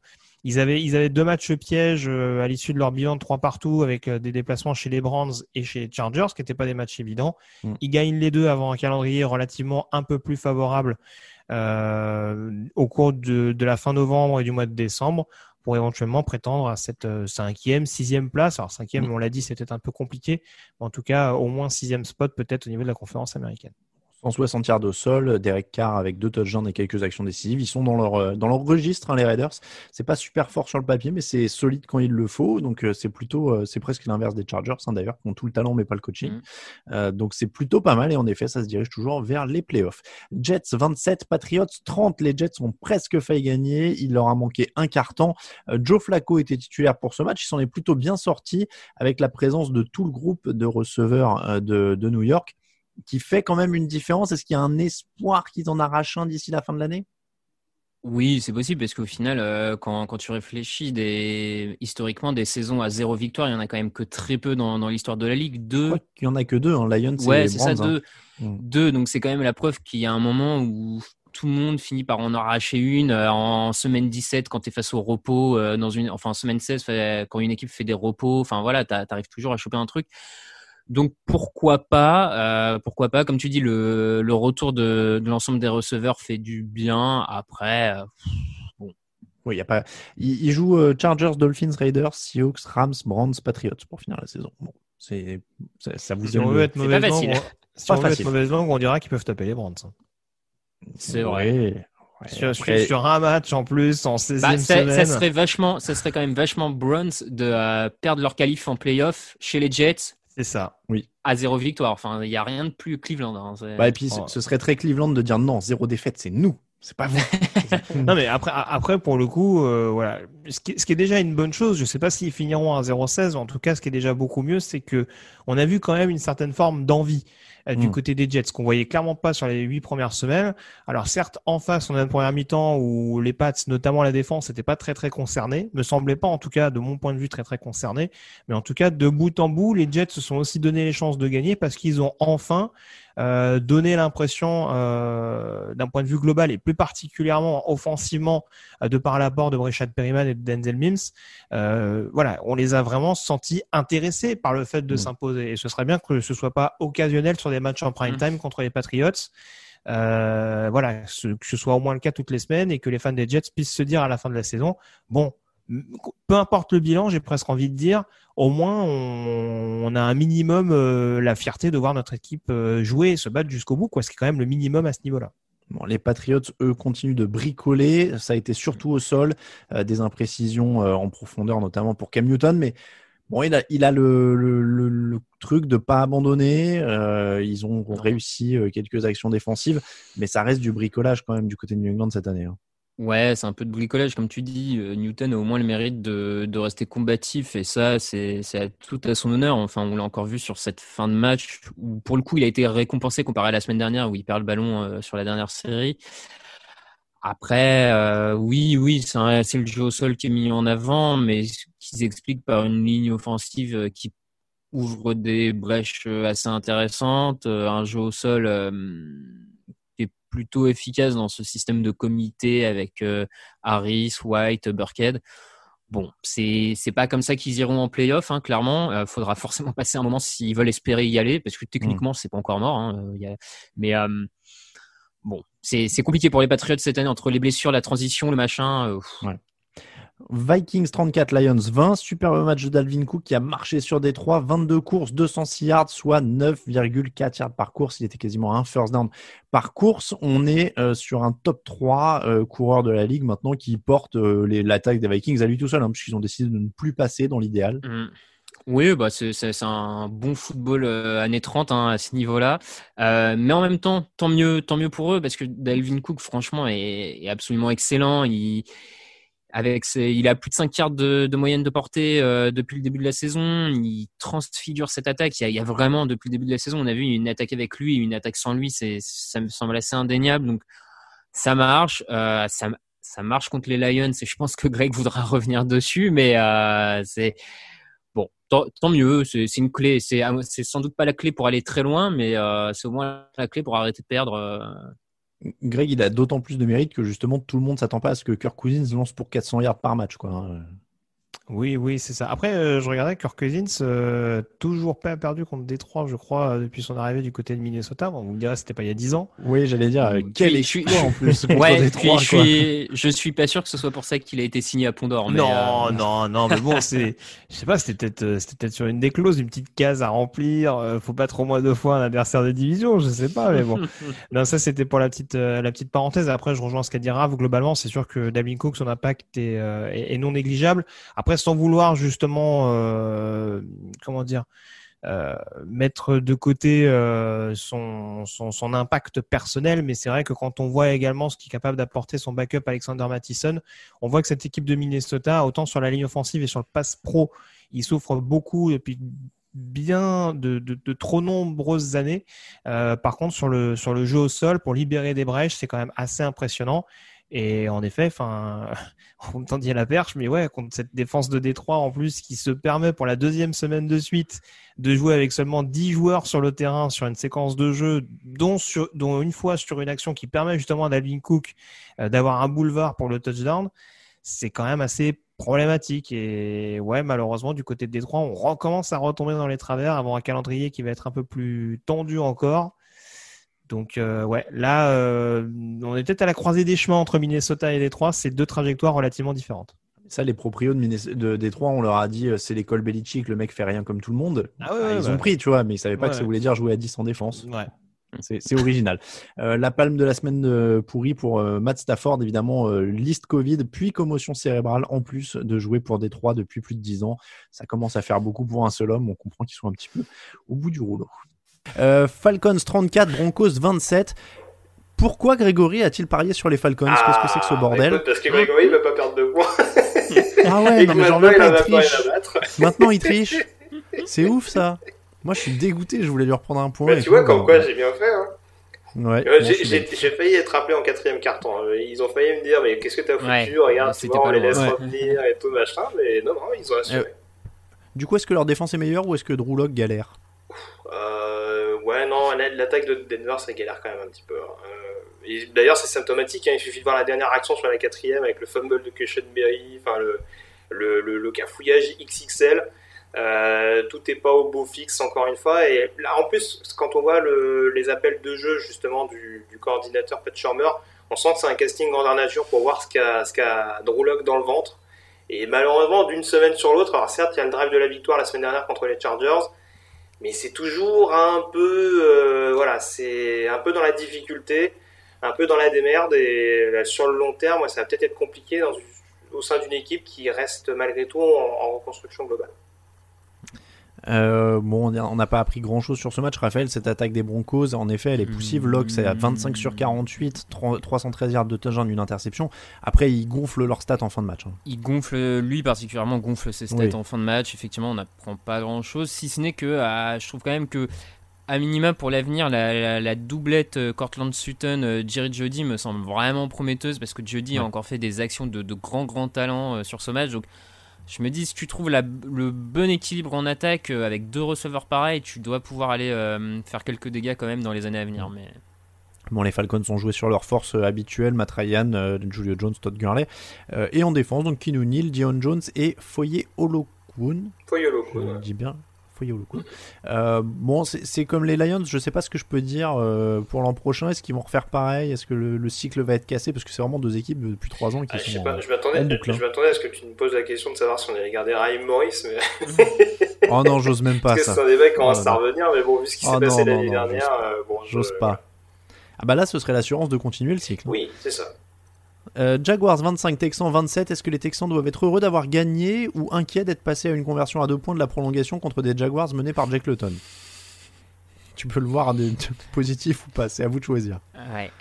ils avaient, ils avaient deux matchs pièges euh, à l'issue de leur bilan de trois partout avec euh, des déplacements chez les Brands et chez les Chargers, qui n'étaient pas des matchs évidents. Mm. Ils gagnent les deux avant un calendrier relativement un peu plus favorable euh, au cours de, de, la fin novembre et du mois de décembre pour éventuellement prétendre à cette euh, cinquième, sixième place. Alors cinquième, mm. on l'a dit, c'était un peu compliqué. Mais en tout cas, au moins sixième spot peut-être au niveau de la conférence américaine. 160 yards au sol, Derek Carr avec deux touchdowns et quelques actions décisives. Ils sont dans leur euh, dans leur registre, hein, les Raiders. C'est pas super fort sur le papier, mais c'est solide quand il le faut. Donc euh, c'est plutôt euh, c'est presque l'inverse des Chargers hein, d'ailleurs, qui ont tout le talent mais pas le coaching. Mm. donc c'est plutôt pas mal et en effet ça se dirige toujours vers les playoffs. Jets 27, Patriots 30. Les Jets ont presque failli gagner. Il leur a manqué un carton. Joe Flacco était titulaire pour ce match. Il s'en est plutôt bien sorti avec la présence de tout le groupe de receveurs de, de New York qui fait quand même une différence Est-ce qu'il y a un espoir qu'ils en arrachent un d'ici la fin de l'année? Oui, c'est possible parce qu'au final, euh, quand, quand, tu réfléchis des, historiquement, des saisons à zéro victoire, il y en a quand même que très peu dans, dans l'histoire de la ligue. Deux. Il y en a que deux, hein. Lions ouais, c'est ça, hein. deux. Mm. Deux, donc c'est quand même la preuve qu'il y a un moment où tout le monde finit par en arracher une euh, en semaine 17 quand tu es face au repos, euh, dans une, enfin en semaine 16 quand une équipe fait des repos. Enfin voilà, tu arrives toujours à choper un truc. Donc pourquoi pas, euh, pourquoi pas, comme tu dis, le, le retour de, de l'ensemble des receveurs fait du bien. Après, euh, bon. Oui, il y a pas. Il, il joue euh, Chargers, Dolphins, Raiders, Seahawks, Rams, Browns, Patriots pour finir la saison. Bon, c'est ça, ça, vous si on veut être pas facile. On, si on veut être mauvaise langue, on dira qu'ils peuvent taper les Browns. C'est vrai. Ouais, sur, après... sur, un match en plus en 16e bah, semaine. Ça serait vachement, ça serait quand même vachement Browns de euh, perdre leur qualif en playoff chez les Jets. C'est ça. Oui. À zéro victoire. Enfin, il n'y a rien de plus Cleveland. Hein. Bah, et puis, oh. ce serait très Cleveland de dire non, zéro défaite, c'est nous. C'est pas vous. <laughs> non, mais après, après pour le coup, euh, voilà. Ce qui, ce qui, est déjà une bonne chose, je sais pas s'ils finiront à 0-16, en tout cas, ce qui est déjà beaucoup mieux, c'est que on a vu quand même une certaine forme d'envie euh, du mmh. côté des Jets, qu'on voyait clairement pas sur les huit premières semaines. Alors certes, en face, on a une première mi-temps où les Pats, notamment la défense, n'étaient pas très très concernés, me semblait pas en tout cas de mon point de vue très très concernés, mais en tout cas de bout en bout, les Jets se sont aussi donné les chances de gagner parce qu'ils ont enfin euh, donné l'impression, euh, d'un point de vue global et plus particulièrement offensivement, euh, de par l'apport de Breshad Perryman et de Denzel Mims, euh, voilà, on les a vraiment sentis intéressés par le fait de mmh. s'imposer. Et ce serait bien que ce soit pas occasionnel sur des matchs en prime mmh. time contre les Patriots. Euh, voilà, que ce soit au moins le cas toutes les semaines et que les fans des Jets puissent se dire à la fin de la saison, bon, peu importe le bilan, j'ai presque envie de dire, au moins on, on a un minimum euh, la fierté de voir notre équipe euh, jouer et se battre jusqu'au bout, quoi, ce qui est quand même le minimum à ce niveau-là. Bon, les Patriots, eux, continuent de bricoler. Ça a été surtout au sol, euh, des imprécisions euh, en profondeur, notamment pour Cam Newton. Mais bon, il a, il a le, le, le, le truc de pas abandonner. Euh, ils ont réussi quelques actions défensives, mais ça reste du bricolage quand même du côté de New England cette année. Hein. Ouais, c'est un peu de bricolage, comme tu dis. Newton a au moins le mérite de, de rester combatif et ça, c'est tout à son honneur. Enfin, on l'a encore vu sur cette fin de match où, pour le coup, il a été récompensé comparé à la semaine dernière où il perd le ballon euh, sur la dernière série. Après, euh, oui, oui, c'est le jeu au sol qui est mis en avant, mais qui s'explique par une ligne offensive euh, qui ouvre des brèches assez intéressantes, un jeu au sol plutôt efficace dans ce système de comité avec euh, Harris, White, Burkhead. Bon, c'est c'est pas comme ça qu'ils iront en playoff, hein, clairement. Il euh, faudra <laughs> forcément passer un moment s'ils veulent espérer y aller, parce que techniquement, c'est pas encore mort. Hein, y a... Mais euh, bon, c'est compliqué pour les Patriots cette année entre les blessures, la transition, le machin. Ouais. Vikings 34, Lions 20. Superbe match de Dalvin Cook qui a marché sur Détroit. 22 courses, 206 yards, soit 9,4 yards par course. Il était quasiment un first down par course. On est euh, sur un top 3 euh, coureur de la ligue maintenant qui porte euh, l'attaque des Vikings à lui tout seul, hein, puisqu'ils ont décidé de ne plus passer dans l'idéal. Mmh. Oui, bah c'est un bon football euh, années 30 hein, à ce niveau-là. Euh, mais en même temps, tant mieux, tant mieux pour eux parce que Dalvin Cook, franchement, est, est absolument excellent. Il, avec ses, il a plus de 5 yards de, de moyenne de portée euh, depuis le début de la saison. Il transfigure cette attaque. Il y, a, il y, a, vraiment, depuis le début de la saison, on a vu une attaque avec lui, une attaque sans lui. C'est, ça me semble assez indéniable. Donc, ça marche. Euh, ça, ça marche contre les Lions. Et je pense que Greg voudra <laughs> revenir dessus. Mais euh, c'est bon, tant, tant mieux. C'est, une clé. C'est, c'est sans doute pas la clé pour aller très loin, mais euh, c'est au moins la clé pour arrêter de perdre euh, Greg, il a d'autant plus de mérite que justement tout le monde s'attend pas à ce que Kirk Cousins lance pour 400 yards par match. Quoi. Oui, oui, c'est ça. Après, euh, je regardais Kirk Cousins, euh, toujours pas perdu contre Détroit, je crois, euh, depuis son arrivée du côté de Minnesota. Bon, vous me direz, c'était pas il y a 10 ans. Oui, j'allais dire, euh, quel exploit en plus <laughs> contre ouais, Détroit. Je suis, je suis pas sûr que ce soit pour ça qu'il a été signé à Pont d'Or. Non, non, non, mais bon, <laughs> c'est, je sais pas, c'était peut-être, c'était peut-être sur une des clauses, une petite case à remplir. faut pas trop moins deux fois un adversaire de division, je sais pas, mais bon. <laughs> non, ça c'était pour la petite, la petite parenthèse. Après, je rejoins ce qu'a dit Rav. Globalement, c'est sûr que Dalvin Cook, son impact est, est, est non négligeable. Après, sans vouloir juste justement, euh, comment dire, euh, mettre de côté euh, son, impact personnel, mais c'est vrai que quand on voit également ce qui est capable d'apporter son backup Alexander Mattison, on voit que cette équipe de Minnesota, autant sur la ligne offensive et sur le pass pro, il souffre beaucoup depuis bien de, trop nombreuses années. Par contre, sur le, sur le jeu au sol, pour libérer des brèches, c'est quand même assez impressionnant. Et en effet, enfin, <laughs> on tendit à la perche, mais ouais, contre cette défense de Détroit en plus qui se permet pour la deuxième semaine de suite de jouer avec seulement 10 joueurs sur le terrain sur une séquence de jeu, dont, sur, dont une fois sur une action qui permet justement à Dalvin Cook euh, d'avoir un boulevard pour le touchdown, c'est quand même assez problématique. Et ouais, malheureusement, du côté de Détroit, on recommence à retomber dans les travers avant un calendrier qui va être un peu plus tendu encore. Donc euh, ouais, là, euh, on est peut-être à la croisée des chemins entre Minnesota et Détroit. C'est deux trajectoires relativement différentes. Ça, les proprios de, Détroit, on leur a dit euh, c'est l'école Belichick, le mec fait rien comme tout le monde. Ah ouais, Ah, ouais, ils ont pris, tu vois, mais ils savaient pas que ça voulait dire jouer à 10 en défense. Ouais. C'est original. <laughs> Euh, la palme de la semaine pourrie pour euh, Matt Stafford, évidemment, euh, liste Covid, puis commotion cérébrale, en plus de jouer pour Détroit depuis plus de 10 ans. Ça commence à faire beaucoup pour un seul homme. On comprend qu'ils sont un petit peu au bout du rouleau. Euh, Falcons 34, Broncos 27. Pourquoi Grégory a-t-il parié sur les Falcons? Qu'est-ce que c'est que ce bordel Écoute, Parce que Grégory ne veut pas perdre de points. <laughs> Ah ouais, Et non mais j'en maintenant, il il triche. Maintenant il triche. C'est ouf ça. Moi je suis dégoûté, je voulais lui reprendre un point. Tu vois, comme bah, quoi j'ai bien fait. Hein. Ouais, Euh, j'ai- failli être appelé en quatrième carton. Euh, Ils ont failli me dire, mais qu'est-ce que t'as foutu Ouais, Regarde, tu c'était vois, on pas les laisse Ouais. revenir et tout machin. Mais non, non, ils ont assuré. Euh, Du coup, est-ce que leur défense est meilleure ou est-ce que Drew Lock galère? Euh, ouais, non, la- l'attaque de Denver, ça galère quand même un petit peu. hein. Euh, D'ailleurs, c'est symptomatique. hein, il suffit de voir la dernière action sur la quatrième avec le fumble de Christian Berry, le, le, le, cafouillage XXL. Euh, tout n'est pas au beau fixe encore une fois. Et en plus, quand on voit le, les appels de jeu justement du, coordinateur Pat Shurmur, on sent que c'est un casting grandeur nature pour voir ce qu'a ce qu'a dans le ventre. Et malheureusement, d'une semaine sur l'autre, alors certes, il y a le drive de la victoire la semaine dernière contre les Chargers, mais c'est toujours un peu, euh, voilà, c'est un peu dans la difficulté, un peu dans la démerde, et là, sur le long terme, ça va peut-être être compliqué au sein d'une équipe qui reste malgré tout en reconstruction globale. Euh, bon, on n'a pas appris grand chose sur ce match. Raphaël, cette attaque des Broncos, en effet, elle est poussive. Locke, c'est à 25 sur 48, 3- 313 yards de touchdown, une interception. Après, ils gonflent leur stat en fin de match. hein. Il gonfle, lui particulièrement gonfle ses stats Oui. en fin de match. Effectivement, on n'apprend pas grand chose, si ce n'est que ah, je trouve quand même que, à minima pour l'avenir, la, la- la doublette euh, Cortland Sutton, euh, Jerry Jody me semble vraiment prometteuse parce que Jody a encore fait des actions de, de grand grand talent sur ce match. Donc, je me dis, si tu trouves la- le bon équilibre en attaque euh, avec deux receveurs pareils, tu dois pouvoir aller euh, faire quelques dégâts quand même dans les années à venir. Mais Bon, les Falcons ont joué sur leur force euh, habituelle, Matt Ryan, euh, Julio Jones, Todd Gurley. Euh, et en défense, donc Kinu Neal, Dion Jones et Foye Olokun. Foyolo, Je le dis bien. Euh, bon, c'est comme les Lions, je sais pas ce que je peux dire euh, pour l'an prochain. Est-ce qu'ils vont refaire pareil? Est-ce que le, le cycle va être cassé? Parce que c'est vraiment deux équipes depuis trois ans qui Ah, je sais sont. pas, je m'attendais boucle, hein. m'attendais à ce que tu me poses la question de savoir si on allait garder Raheem Morris, mais <laughs> Oh non, j'ose même pas parce que ça. c'est un débat qui commence Oh, à non. revenir, mais bon, vu ce qui Oh s'est passé l'année dernière, j'ose- euh, bon, je- J'ose pas. Ah bah là, ce serait l'assurance de continuer le cycle. Oui, c'est ça. Euh, Jaguars 25, Texans 27. Est-ce que les Texans doivent être heureux d'avoir gagné ou inquiets d'être passés à une conversion à deux points de la prolongation contre des Jaguars menés par Jack Luton? Tu peux le voir de, de positif ou pas, c'est à vous de choisir. ouais.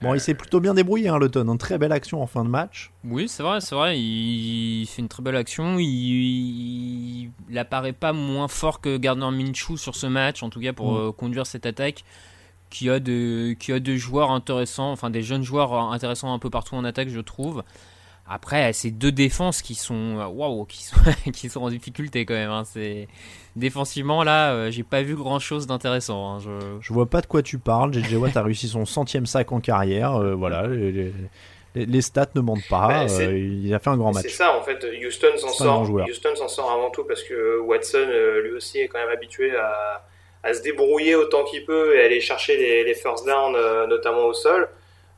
Bon, il s'est plutôt bien débrouillé, hein, Luton. Une très belle action en fin de match. Oui, c'est vrai, c'est vrai. Il fait une très belle action. Il, il, il apparaît pas moins fort que Gardner Minshew sur ce match, en tout cas pour Mm. euh, conduire cette attaque. Qui a, de, qui a des joueurs intéressants, enfin des jeunes joueurs intéressants un peu partout en attaque, je trouve. Après, c'est deux défenses qui sont, waouh, <laughs> qui sont, qui sont en difficulté quand même. hein. C'est défensivement là, euh, j'ai pas vu grand chose d'intéressant. hein. Je... Je vois pas de quoi tu parles. JJ Watt a réussi son centième sac en carrière. euh, voilà, les, les- les- les stats ne mentent pas. Bah, c'est- euh, il a fait un grand C'est match. ça, en fait. Houston s'en C'est un grand sort. joueur. Houston s'en sort avant tout parce que Watson, euh, lui aussi, est quand même habitué à, à se débrouiller autant qu'il peut et aller chercher les, les first downs, euh, notamment au sol.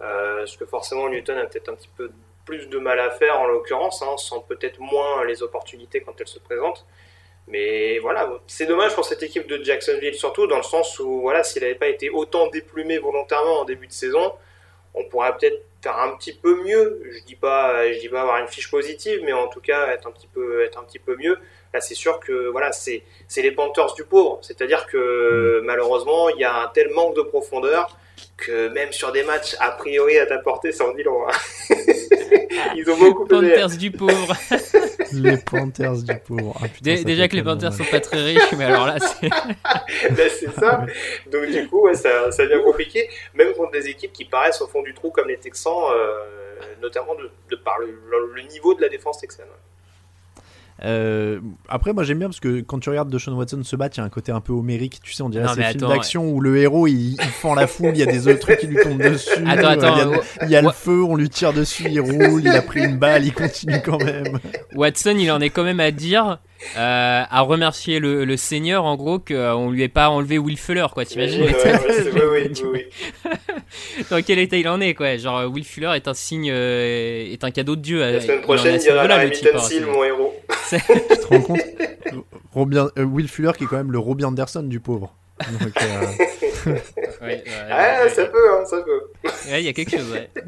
Euh, ce que forcément Newton a peut-être un petit peu plus de mal à faire en l'occurrence, hein, sans peut-être moins les opportunités quand elles se présentent. Mais voilà, c'est dommage pour cette équipe de Jacksonville, surtout dans le sens où voilà, s'il n'avait pas été autant déplumé volontairement en début de saison, on pourrait peut-être faire un petit peu mieux. Je dis pas, je dis pas avoir une fiche positive, mais en tout cas être un petit peu, être un petit peu mieux. Là, c'est sûr que voilà, c'est les Panthers du pauvre. C'est-à-dire que malheureusement, il y a un tel manque de profondeur que même sur des matchs a priori à ta portée, ça en dit long. hein. <laughs> Ils ont beaucoup pesé. Panthers du pauvre. <laughs> Les Panthers du pauvre. Ah, putain, Dé- ça déjà que les Panthers sont pas très riches, mais alors là, <laughs> c'est. Ben, c'est ça. Donc du coup, ouais, ça, ça devient compliqué. Même contre des équipes qui paraissent au fond du trou comme les Texans, euh, notamment de, de par le, le- le niveau de la défense texane. Euh, après, moi j'aime bien parce que quand tu regardes Deshaun Watson se battre, il y a un côté un peu homérique. Tu sais, on dirait Non, ces films d'action où le héros il, il fend la foule, il y a des autres trucs qui lui tombent dessus. Attends, euh, attends, il y a, ouais. il y a le feu, on lui tire dessus, il roule, il a pris une balle, il continue quand même. Watson, il en est quand même à dire, euh, à remercier le, le Seigneur, en gros, qu'on lui ait pas enlevé Will Fuller, quoi. T'imagines Ouais, ouais, c'est- oui, oui, oui, oui. Dans quel état il en est, quoi. Genre, Will Fuller est un signe, euh, est un cadeau de Dieu. La euh, semaine prochaine, est il dira voilà, la hein, Seal, c'est- mon héros. <laughs> c'est- Tu te rends compte Robin, euh, Will Fuller qui est quand même le Robbie Anderson du pauvre. Donc, euh, <laughs> Ouais, ouais, Ah, ouais, ça peut, hein, ça peut. Ouais, il y a quelque chose, ouais. <laughs>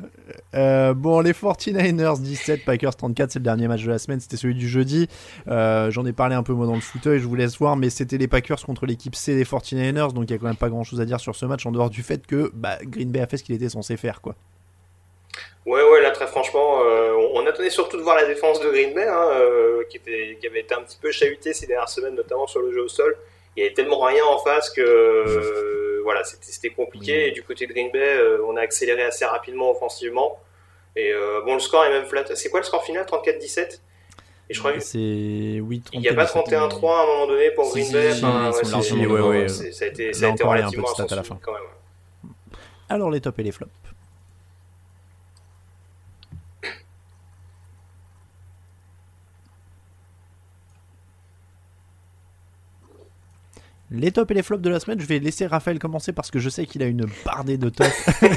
Euh, bon, les 49ers 17, Packers 34, c'est le dernier match de la semaine, c'était celui du jeudi. Euh, J'en ai parlé un peu moi dans le fauteuil, je vous laisse voir, mais c'était les Packers contre l'équipe C des 49ers, donc il y a quand même pas grand chose à dire sur ce match en dehors du fait que bah, Green Bay a fait ce qu'il était censé faire. quoi. Ouais, ouais, là, très franchement, euh, on attendait surtout de voir la défense de Green Bay, hein, euh, qui, était, qui avait été un petit peu chahutée ces dernières semaines, notamment sur le jeu au sol. Il y avait tellement rien en face que euh, voilà, c'était compliqué. Et du côté de Green Bay, euh, on a accéléré assez rapidement offensivement. Et euh, bon, le score est même flat. C'est quoi le score final? 34-17 Et je crois que C'est oui, il n'y a pas 31-3 à un moment donné pour Green si, Bay. si, Enfin, ouais, ouais, Ouais, ça a été, ça a été relativement à la fin. quand même. Alors les tops et les flops. Les tops et les flops de la semaine, je vais laisser Raphaël commencer parce que je sais qu'il a une bardée de tops. <laughs>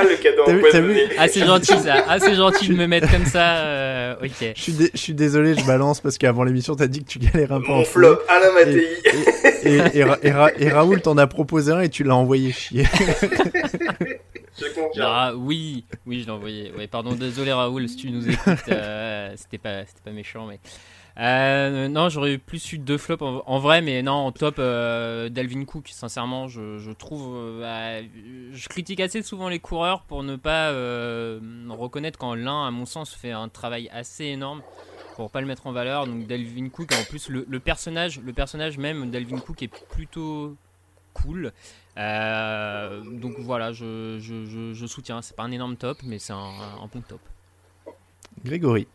Ah, le cadeau empoisonné. Ah, c'est gentil, ça. Ah, c'est gentil de me mettre comme ça. euh, ok. Je suis, dé- je suis désolé, je balance parce qu'avant l'émission, t'as dit que tu galères un peu en Mon foulée. flop, Alain Mattei. Et, et, et, Ra- et Ra- et Raoul t'en a proposé un et tu l'as envoyé chier. Je confirme. Ah, oui, oui, je l'ai envoyé. Ouais, pardon, désolé Raoul si tu nous écoutes. <laughs> euh, c'était pas, c'était pas méchant, mais. Euh, non, j'aurais plus eu deux flops en, vrai, mais non, en top, euh, Dalvin Cook, sincèrement, je, trouve. euh, bah, je critique assez souvent les coureurs pour ne pas euh, reconnaître quand l'un, à mon sens, fait un travail assez énorme pour pas le mettre en valeur. Donc Dalvin Cook, en plus, le, personnage, le personnage même, Dalvin Cook est plutôt cool. Euh, donc voilà, je, je, je, je soutiens. C'est pas un énorme top, mais c'est un, un bon top. Grégory.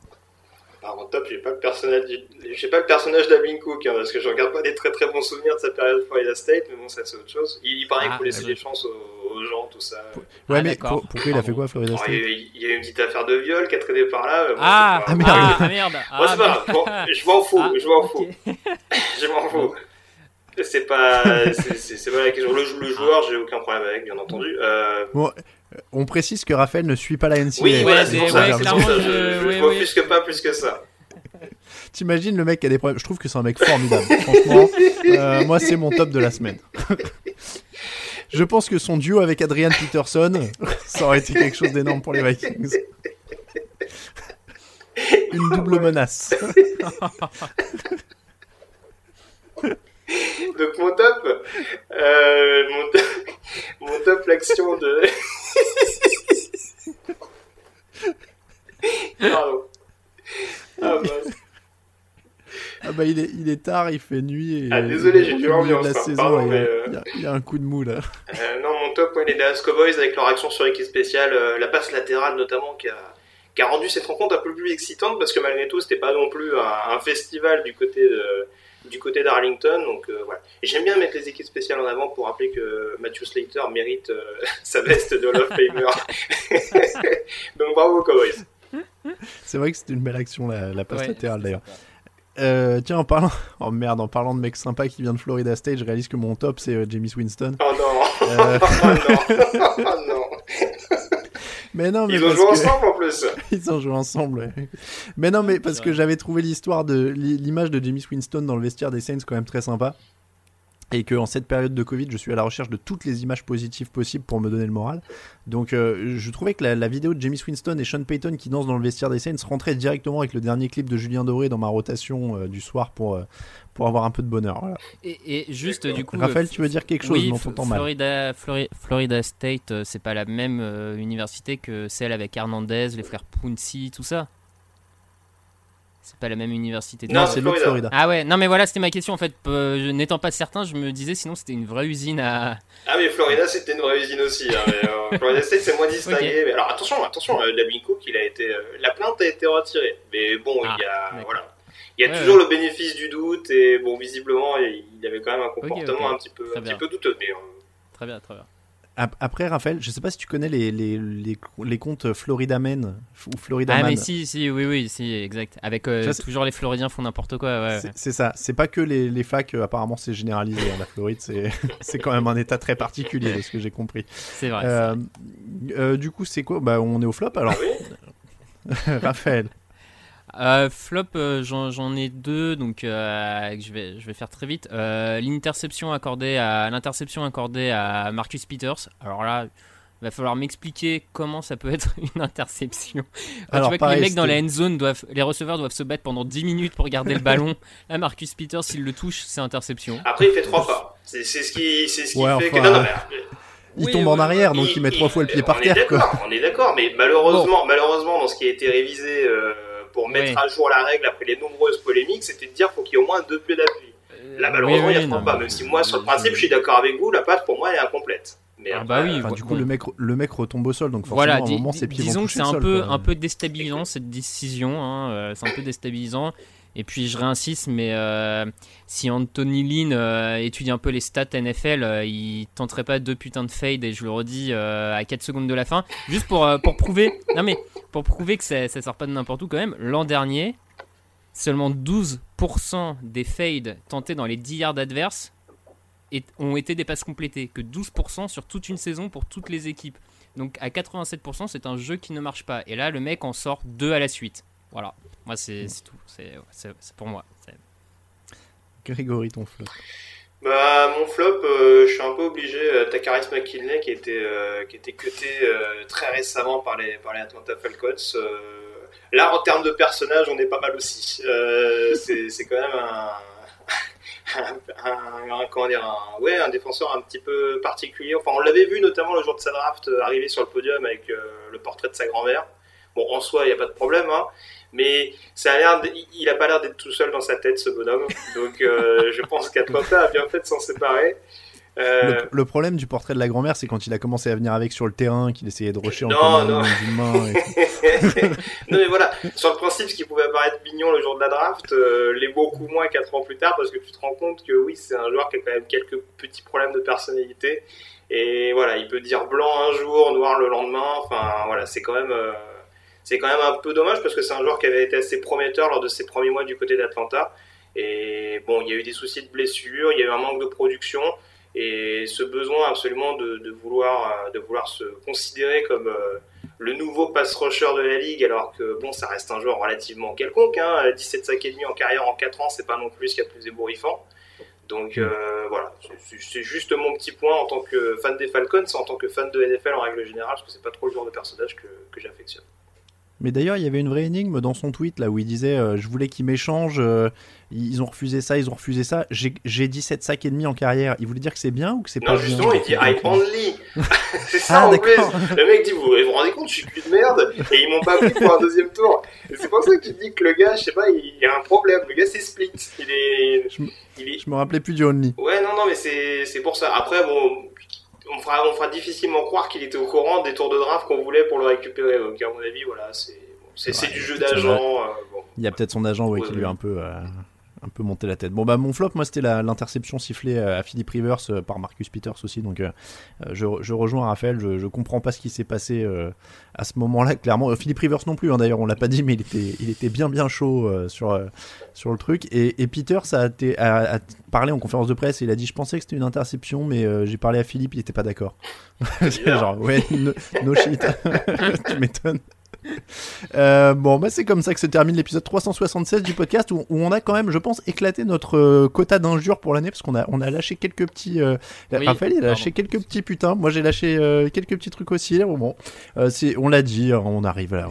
Alors en top, j'ai pas le personnage, du- j'ai pas le personnage d'Alvin Cook, hein, parce que je regarde pas des très très bons souvenirs de sa période Florida State, mais bon, ça c'est autre chose. Il, il paraît Ah, qu'il faut laisser ouais. des chances aux, aux gens, tout ça. Ouais, Ah, mais d'accord. pour- pourquoi il a fait quoi, Florida Bon, il, y State il y a eu une petite affaire de viol qui a traîné par là. mais bon, Ah, c'est pas- merde. ah, merde. Bon, Ah, c'est pas grave. Bon, je m'en fous, Ah, je m'en fous. Je m'en fous. <laughs> C'est pas, <laughs> c'est- pas la question. Le, le joueur, j'ai aucun problème avec, bien entendu. Euh, Bon, euh, on précise que Raphaël ne suit pas la NCAA. oui, voilà, c'est pour c'est- ça. ouais, ça, je- je, je ouais, m'offusque pas plus que ça. <laughs> T'imagines le mec qui a des problèmes. Je trouve que c'est un mec formidable. <laughs> Franchement, euh, moi, c'est mon top de la semaine. Je pense que son duo avec Adrian Peterson, ça aurait été quelque chose d'énorme pour les Vikings. Une double menace. <laughs> Donc mon top, euh, mon top, <laughs> mon top l'action de. <laughs> Pardon. Ah, mince. Ah bah il est, il est tard, il fait nuit. Et Ah, désolé, j'ai de l'ambiance, la saison. pardon, mais, y a- il y, a un coup de mou là. Euh, non, mon top, ouais, les Dallas Cowboys avec leur action sur l'équipe spéciale, euh, la passe latérale notamment, qui a, qui a rendu cette rencontre un peu plus excitante parce que malgré tout, c'était pas non plus un, un festival du côté de, du côté d'Arlington. Donc euh, voilà. J'aime bien mettre les équipes spéciales en avant pour rappeler que Matthew Slater mérite euh, <laughs> sa veste de Hall of Famer. <laughs> donc bravo aux Cowboys. C'est vrai que c'était une belle action la, la passe Ouais, latérale d'ailleurs. Euh, tiens, en parlant, <laughs> oh merde, en parlant de mec sympa qui vient de Florida State, je réalise que mon top c'est euh, James Winston. Oh non, Euh, oh non, oh non. Mais non, mais Ils ont parce joué que- ensemble en plus. <laughs> Ils ont joué ensemble. ouais. Mais non, mais parce que j'avais trouvé l'histoire de l'i- l'image de James Winston dans le vestiaire des Saints quand même très sympa. Et que en cette période de Covid, je suis à la recherche de toutes les images positives possibles pour me donner le moral. Donc, euh, je trouvais que la, la vidéo de James Winston et Sean Payton qui dansent dans le vestiaire des Saints rentrait directement avec le dernier clip de Julien Doré dans ma rotation euh, du soir pour, euh, pour avoir un peu de bonheur. Voilà. Et, et juste du coup. Raphaël, tu veux dire quelque chose Oui, Non, mal. Florida, Flori- Florida State, c'est pas la même université que celle avec Hernandez, les frères Punzi, tout ça. C'est pas la même université. Non, c'est l'autre Florida. Ah ouais, non mais voilà, c'était ma question en fait. Euh, N'étant pas certain, je me disais sinon c'était une vraie usine à. Ah mais Florida c'était une vraie usine aussi. Hein, mais, euh, <laughs> Florida State c'est moins distingué. Mais alors attention, attention, euh, Dalvin Cook il a été, euh, la plainte a été retirée. Mais bon, Ah, il y a, voilà, il y a Ouais, toujours ouais. le bénéfice du doute et bon visiblement il il avait quand même un comportement un petit peu, un petit peu douteux. Mais, Très bien, très bien. Ap- Après, Raphaël, je sais pas si tu connais les, les, les, les comptes Florida Man ou Florida Ah Man. mais si, si, oui, oui, si, exact. Avec euh, Ça, toujours les Floridiens font n'importe quoi. Ouais, C'est- ouais. Ça, c'est pas que les, les facs, euh, apparemment c'est généralisé. hein, la Floride, c'est <laughs> c'est quand même un état très particulier de ce que j'ai compris. C'est vrai. Euh, euh, du coup, c'est quoi? Bah, On est au flop alors <laughs> Raphaël. Euh, flop, euh, j'en ai deux, donc euh, je, vais, je vais faire très vite. Euh, L'interception accordée à l'interception accordée à Marcus Peters. Alors là, il va falloir m'expliquer comment ça peut être <laughs> une interception. Alors, tu vois pareil, que les mecs dans la end zone doivent, les receveurs doivent se battre pendant 10 minutes pour garder le <laughs> ballon. Là, Marcus Peters, s'il le touche, c'est interception. Après il fait trois pas. C'est c'est ce qui, c'est ce qui Ouais, fait enfin, que non, non, mais, Il Oui, tombe oui, en oui. arrière, donc il, met trois fois le pied par terre. quoi. on est d'accord, mais malheureusement, malheureusement, dans ce qui a été révisé euh, pour mettre à jour la règle après les nombreuses polémiques, c'était de dire qu'il faut qu'il y ait au moins deux pieds d'appui. Là, malheureusement, oui, il oui, n'y a non, pas. mais- Même si moi, sur le principe, je suis d'accord avec vous, la patte pour moi, elle est incomplète. Mais Ah après, bah oui, Enfin, du coup, le mec, le mec retombe au sol, donc forcément, Voilà, à un moment, ses pieds vont disons que c'est un peu, quoi. un peu déstabilisant cette décision, hein, euh, c'est un peu déstabilisant. Et puis je réinsiste, mais euh, si Anthony Lynn euh, étudie un peu les stats NFL, euh, il tenterait pas deux putains de fade, et je le redis à 4 secondes de la fin, juste pour, pour prouver, <laughs> non mais pour prouver que ça, ça sort pas de n'importe où quand même. L'an dernier, seulement 12% des fades tentés dans les 10 yards adverses ont été des passes complétées, que 12% sur toute une saison pour toutes les équipes. Donc à 87%, c'est un jeu qui ne marche pas. Et là, le mec en sort deux à la suite. Voilà, moi c'est c'est tout. C'est pour moi. Grégory, ton flop. Bah, mon flop, euh, je suis un peu obligé. Euh, Takaris McKinley, qui était, euh, qui était cuté euh, très récemment par les, par les Atlanta Falcons. euh, là, en termes de personnage, on est pas mal aussi. Euh, c'est c'est quand même un, <laughs> un, un- un- comment dire, un, ouais, un défenseur un petit peu particulier. Enfin, on l'avait vu notamment le jour de sa draft arriver sur le podium avec euh, le portrait de sa grand-mère. Bon, en soi, il n'y a pas de problème, hein, mais ça a l'air, il- a pas l'air d'être tout seul dans sa tête, ce bonhomme. Donc, euh, je pense qu'Atlanta a bien fait de s'en séparer. Euh, Le, le problème du portrait de la grand-mère, c'est quand il a commencé à venir avec sur le terrain, qu'il essayait de rusher en Non, non. d'une main. et <laughs> non mais voilà, sur le principe, ce qui pouvait paraître mignon le jour de la draft, euh, l'est beaucoup moins 4 ans plus tard, parce que tu te rends compte que oui, c'est un joueur qui a quand même quelques petits problèmes de personnalité. Et voilà, il peut dire blanc un jour, noir le lendemain. Enfin voilà, c'est quand même, euh, c'est quand même un peu dommage parce que c'est un joueur qui avait été assez prometteur lors de ses premiers mois du côté d'Atlanta. Et bon, il y a eu des soucis de blessure, il y a eu un manque de production. Et ce besoin absolument de, vouloir, de vouloir se considérer comme euh, le nouveau pass rusher de la ligue, alors que bon, ça reste un joueur relativement quelconque. Hein, 17 sacs et demi en carrière en 4 ans, c'est pas non plus ce qu'il y a plus ébouriffant. Donc euh, voilà, c'est- juste mon petit point en tant que fan des Falcons, en tant que fan de NFL en règle générale, parce que c'est pas trop le genre de personnage que j'affectionne. Mais d'ailleurs, il y avait une vraie énigme dans son tweet là où il disait euh, Je voulais qu'ils m'échangent, euh, ils ont refusé ça, ils ont refusé ça. J'ai j'ai 17 sacs et demi en carrière. Il voulait dire que c'est bien ou que c'est pas Non, bien justement, il dit I only. <laughs> <laughs> c'est ça Ah, en plus. d'accord. Le mec dit vous vous rendez compte, je suis plus de merde et ils m'ont pas pris pour un deuxième tour. C'est pour ça que tu dis que le gars, je sais pas, il y a un problème. Le gars, c'est split. Il est, il est. Je me rappelais plus du only. Ouais, non, non, mais c'est pour ça. Après, bon, on fera, on fera difficilement croire qu'il était au courant des tours de draft qu'on voulait pour le récupérer. Donc, à mon avis, voilà, c'est du jeu d'agent. euh, bon. Il y a peut-être son agent ouais, Ouais, qui lui a un peu, euh, un peu monté la tête. Bon, bah, mon flop, moi, c'était l'interception sifflée euh, à Philip Rivers euh, par Marcus Peters aussi. Donc, euh, je, je rejoins Raphaël. Je, je comprends pas ce qui s'est passé euh, à ce moment-là, clairement. Euh, Philip Rivers non plus, hein, d'ailleurs, on l'a pas dit, mais il était, il était bien, bien chaud sur, sur le truc. Et, et Peters a, été- a- a parlé en conférence de presse et il a dit Je pensais que c'était une interception, mais j'ai parlé à Philippe, il était pas d'accord. <laughs> Genre, ouais, no, no shit. <laughs> tu m'étonnes. <laughs> Euh, bon, bah c'est comme ça que se termine l'épisode 376 du podcast où, où on a quand même, je pense, éclaté notre euh, quota d'injures pour l'année parce qu'on a, on a lâché quelques petits. euh, Oui, Raphaël, il a lâché pardon. quelques petits putains. Moi, j'ai lâché quelques petits trucs aussi. Bon, c'est, on l'a dit, hein, on arrive là.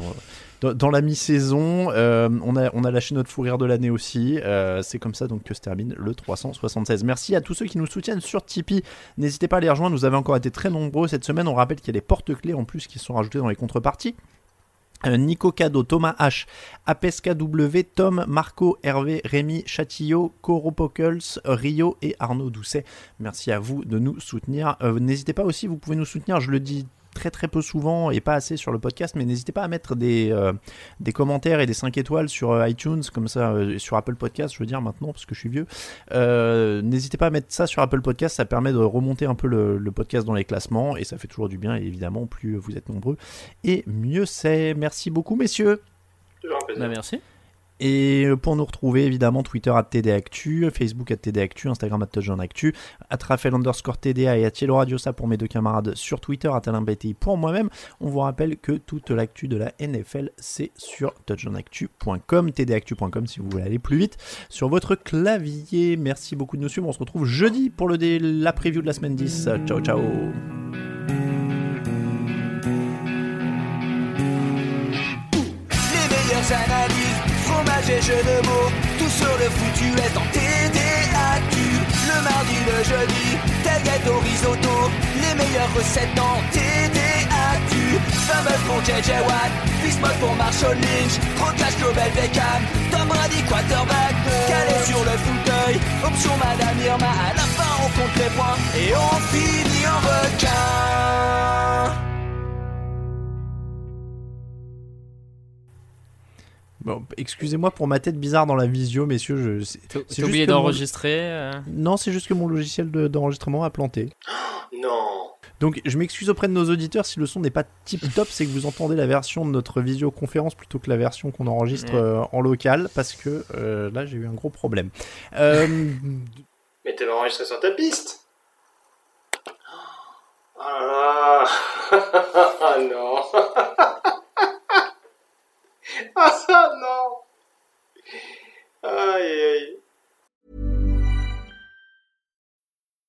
Dans, dans la mi-saison, euh, on, a, on a lâché notre fou rire de l'année aussi. Euh, c'est comme ça donc que se termine le 376. Merci à tous ceux qui nous soutiennent sur Tipeee. N'hésitez pas à les rejoindre. Vous avez encore été très nombreux cette semaine. On rappelle qu'il y a des porte-clés en plus qui sont rajoutés dans les contreparties. Euh, Nico Cado, Thomas H, APSKW, Tom, Marco, Hervé, Rémi, Chatillot, Coro Pokels, Rio et Arnaud Doucet. Merci à vous de nous soutenir. Euh, N'hésitez pas aussi, vous pouvez nous soutenir, je le dis très très peu souvent et pas assez sur le podcast, mais n'hésitez pas à mettre des, euh, des commentaires et des 5 étoiles sur euh, iTunes, comme ça, euh, sur Apple Podcast, je veux dire maintenant, parce que je suis vieux. Euh, n'hésitez pas à mettre ça sur Apple Podcast, ça permet de remonter un peu le, le podcast dans les classements et ça fait toujours du bien, et évidemment, plus vous êtes nombreux, et mieux c'est. Merci beaucoup, messieurs. Toujours un plaisir. Bah, merci. Et pour nous retrouver, évidemment, Twitter à TDActu, Facebook à TDActu, Instagram à TouchdownActu, à Raphaël underscore TDA et à Tielo Radio, ça pour mes deux camarades sur Twitter, à TalinBTI pour moi-même. On vous rappelle que toute l'actu de la NFL, c'est sur touchdownactu.com, tdactu.com si vous voulez aller plus vite sur votre clavier. Merci beaucoup de nous suivre. On se retrouve jeudi pour le dé- la preview de la semaine 10. Ciao, ciao. Fromage et de mots, tout sur le foutu est en TDAQ. Le mardi, le jeudi, tel gâteau risotto, les meilleures recettes en TDAQ. Fameux pour JJ Watt, Bismuth pour Marshall Lynch, Rocklash Global Beckham, Tom Brady quarterback, calé sur le fauteuil, option Madame Irma, à la fin on compte les points. Et on finit en requin. Bon, excusez-moi pour ma tête bizarre dans la visio, messieurs. Je, c'est- c'est T'as juste oublié mon- d'enregistrer euh Non, c'est juste que mon logiciel de- d'enregistrement a planté. <gasps> Non. Donc je m'excuse auprès de nos auditeurs si le son n'est pas tip top, c'est que vous entendez la version de notre visioconférence plutôt que la version qu'on enregistre Ouais. euh, en local, parce que euh, là j'ai eu un gros problème. Euh, <laughs> Mais t'es enregistré sur ta piste. Oh <gasps> là là. <laughs> Ah non. <laughs> <laughs> Ah non. Aïe aïe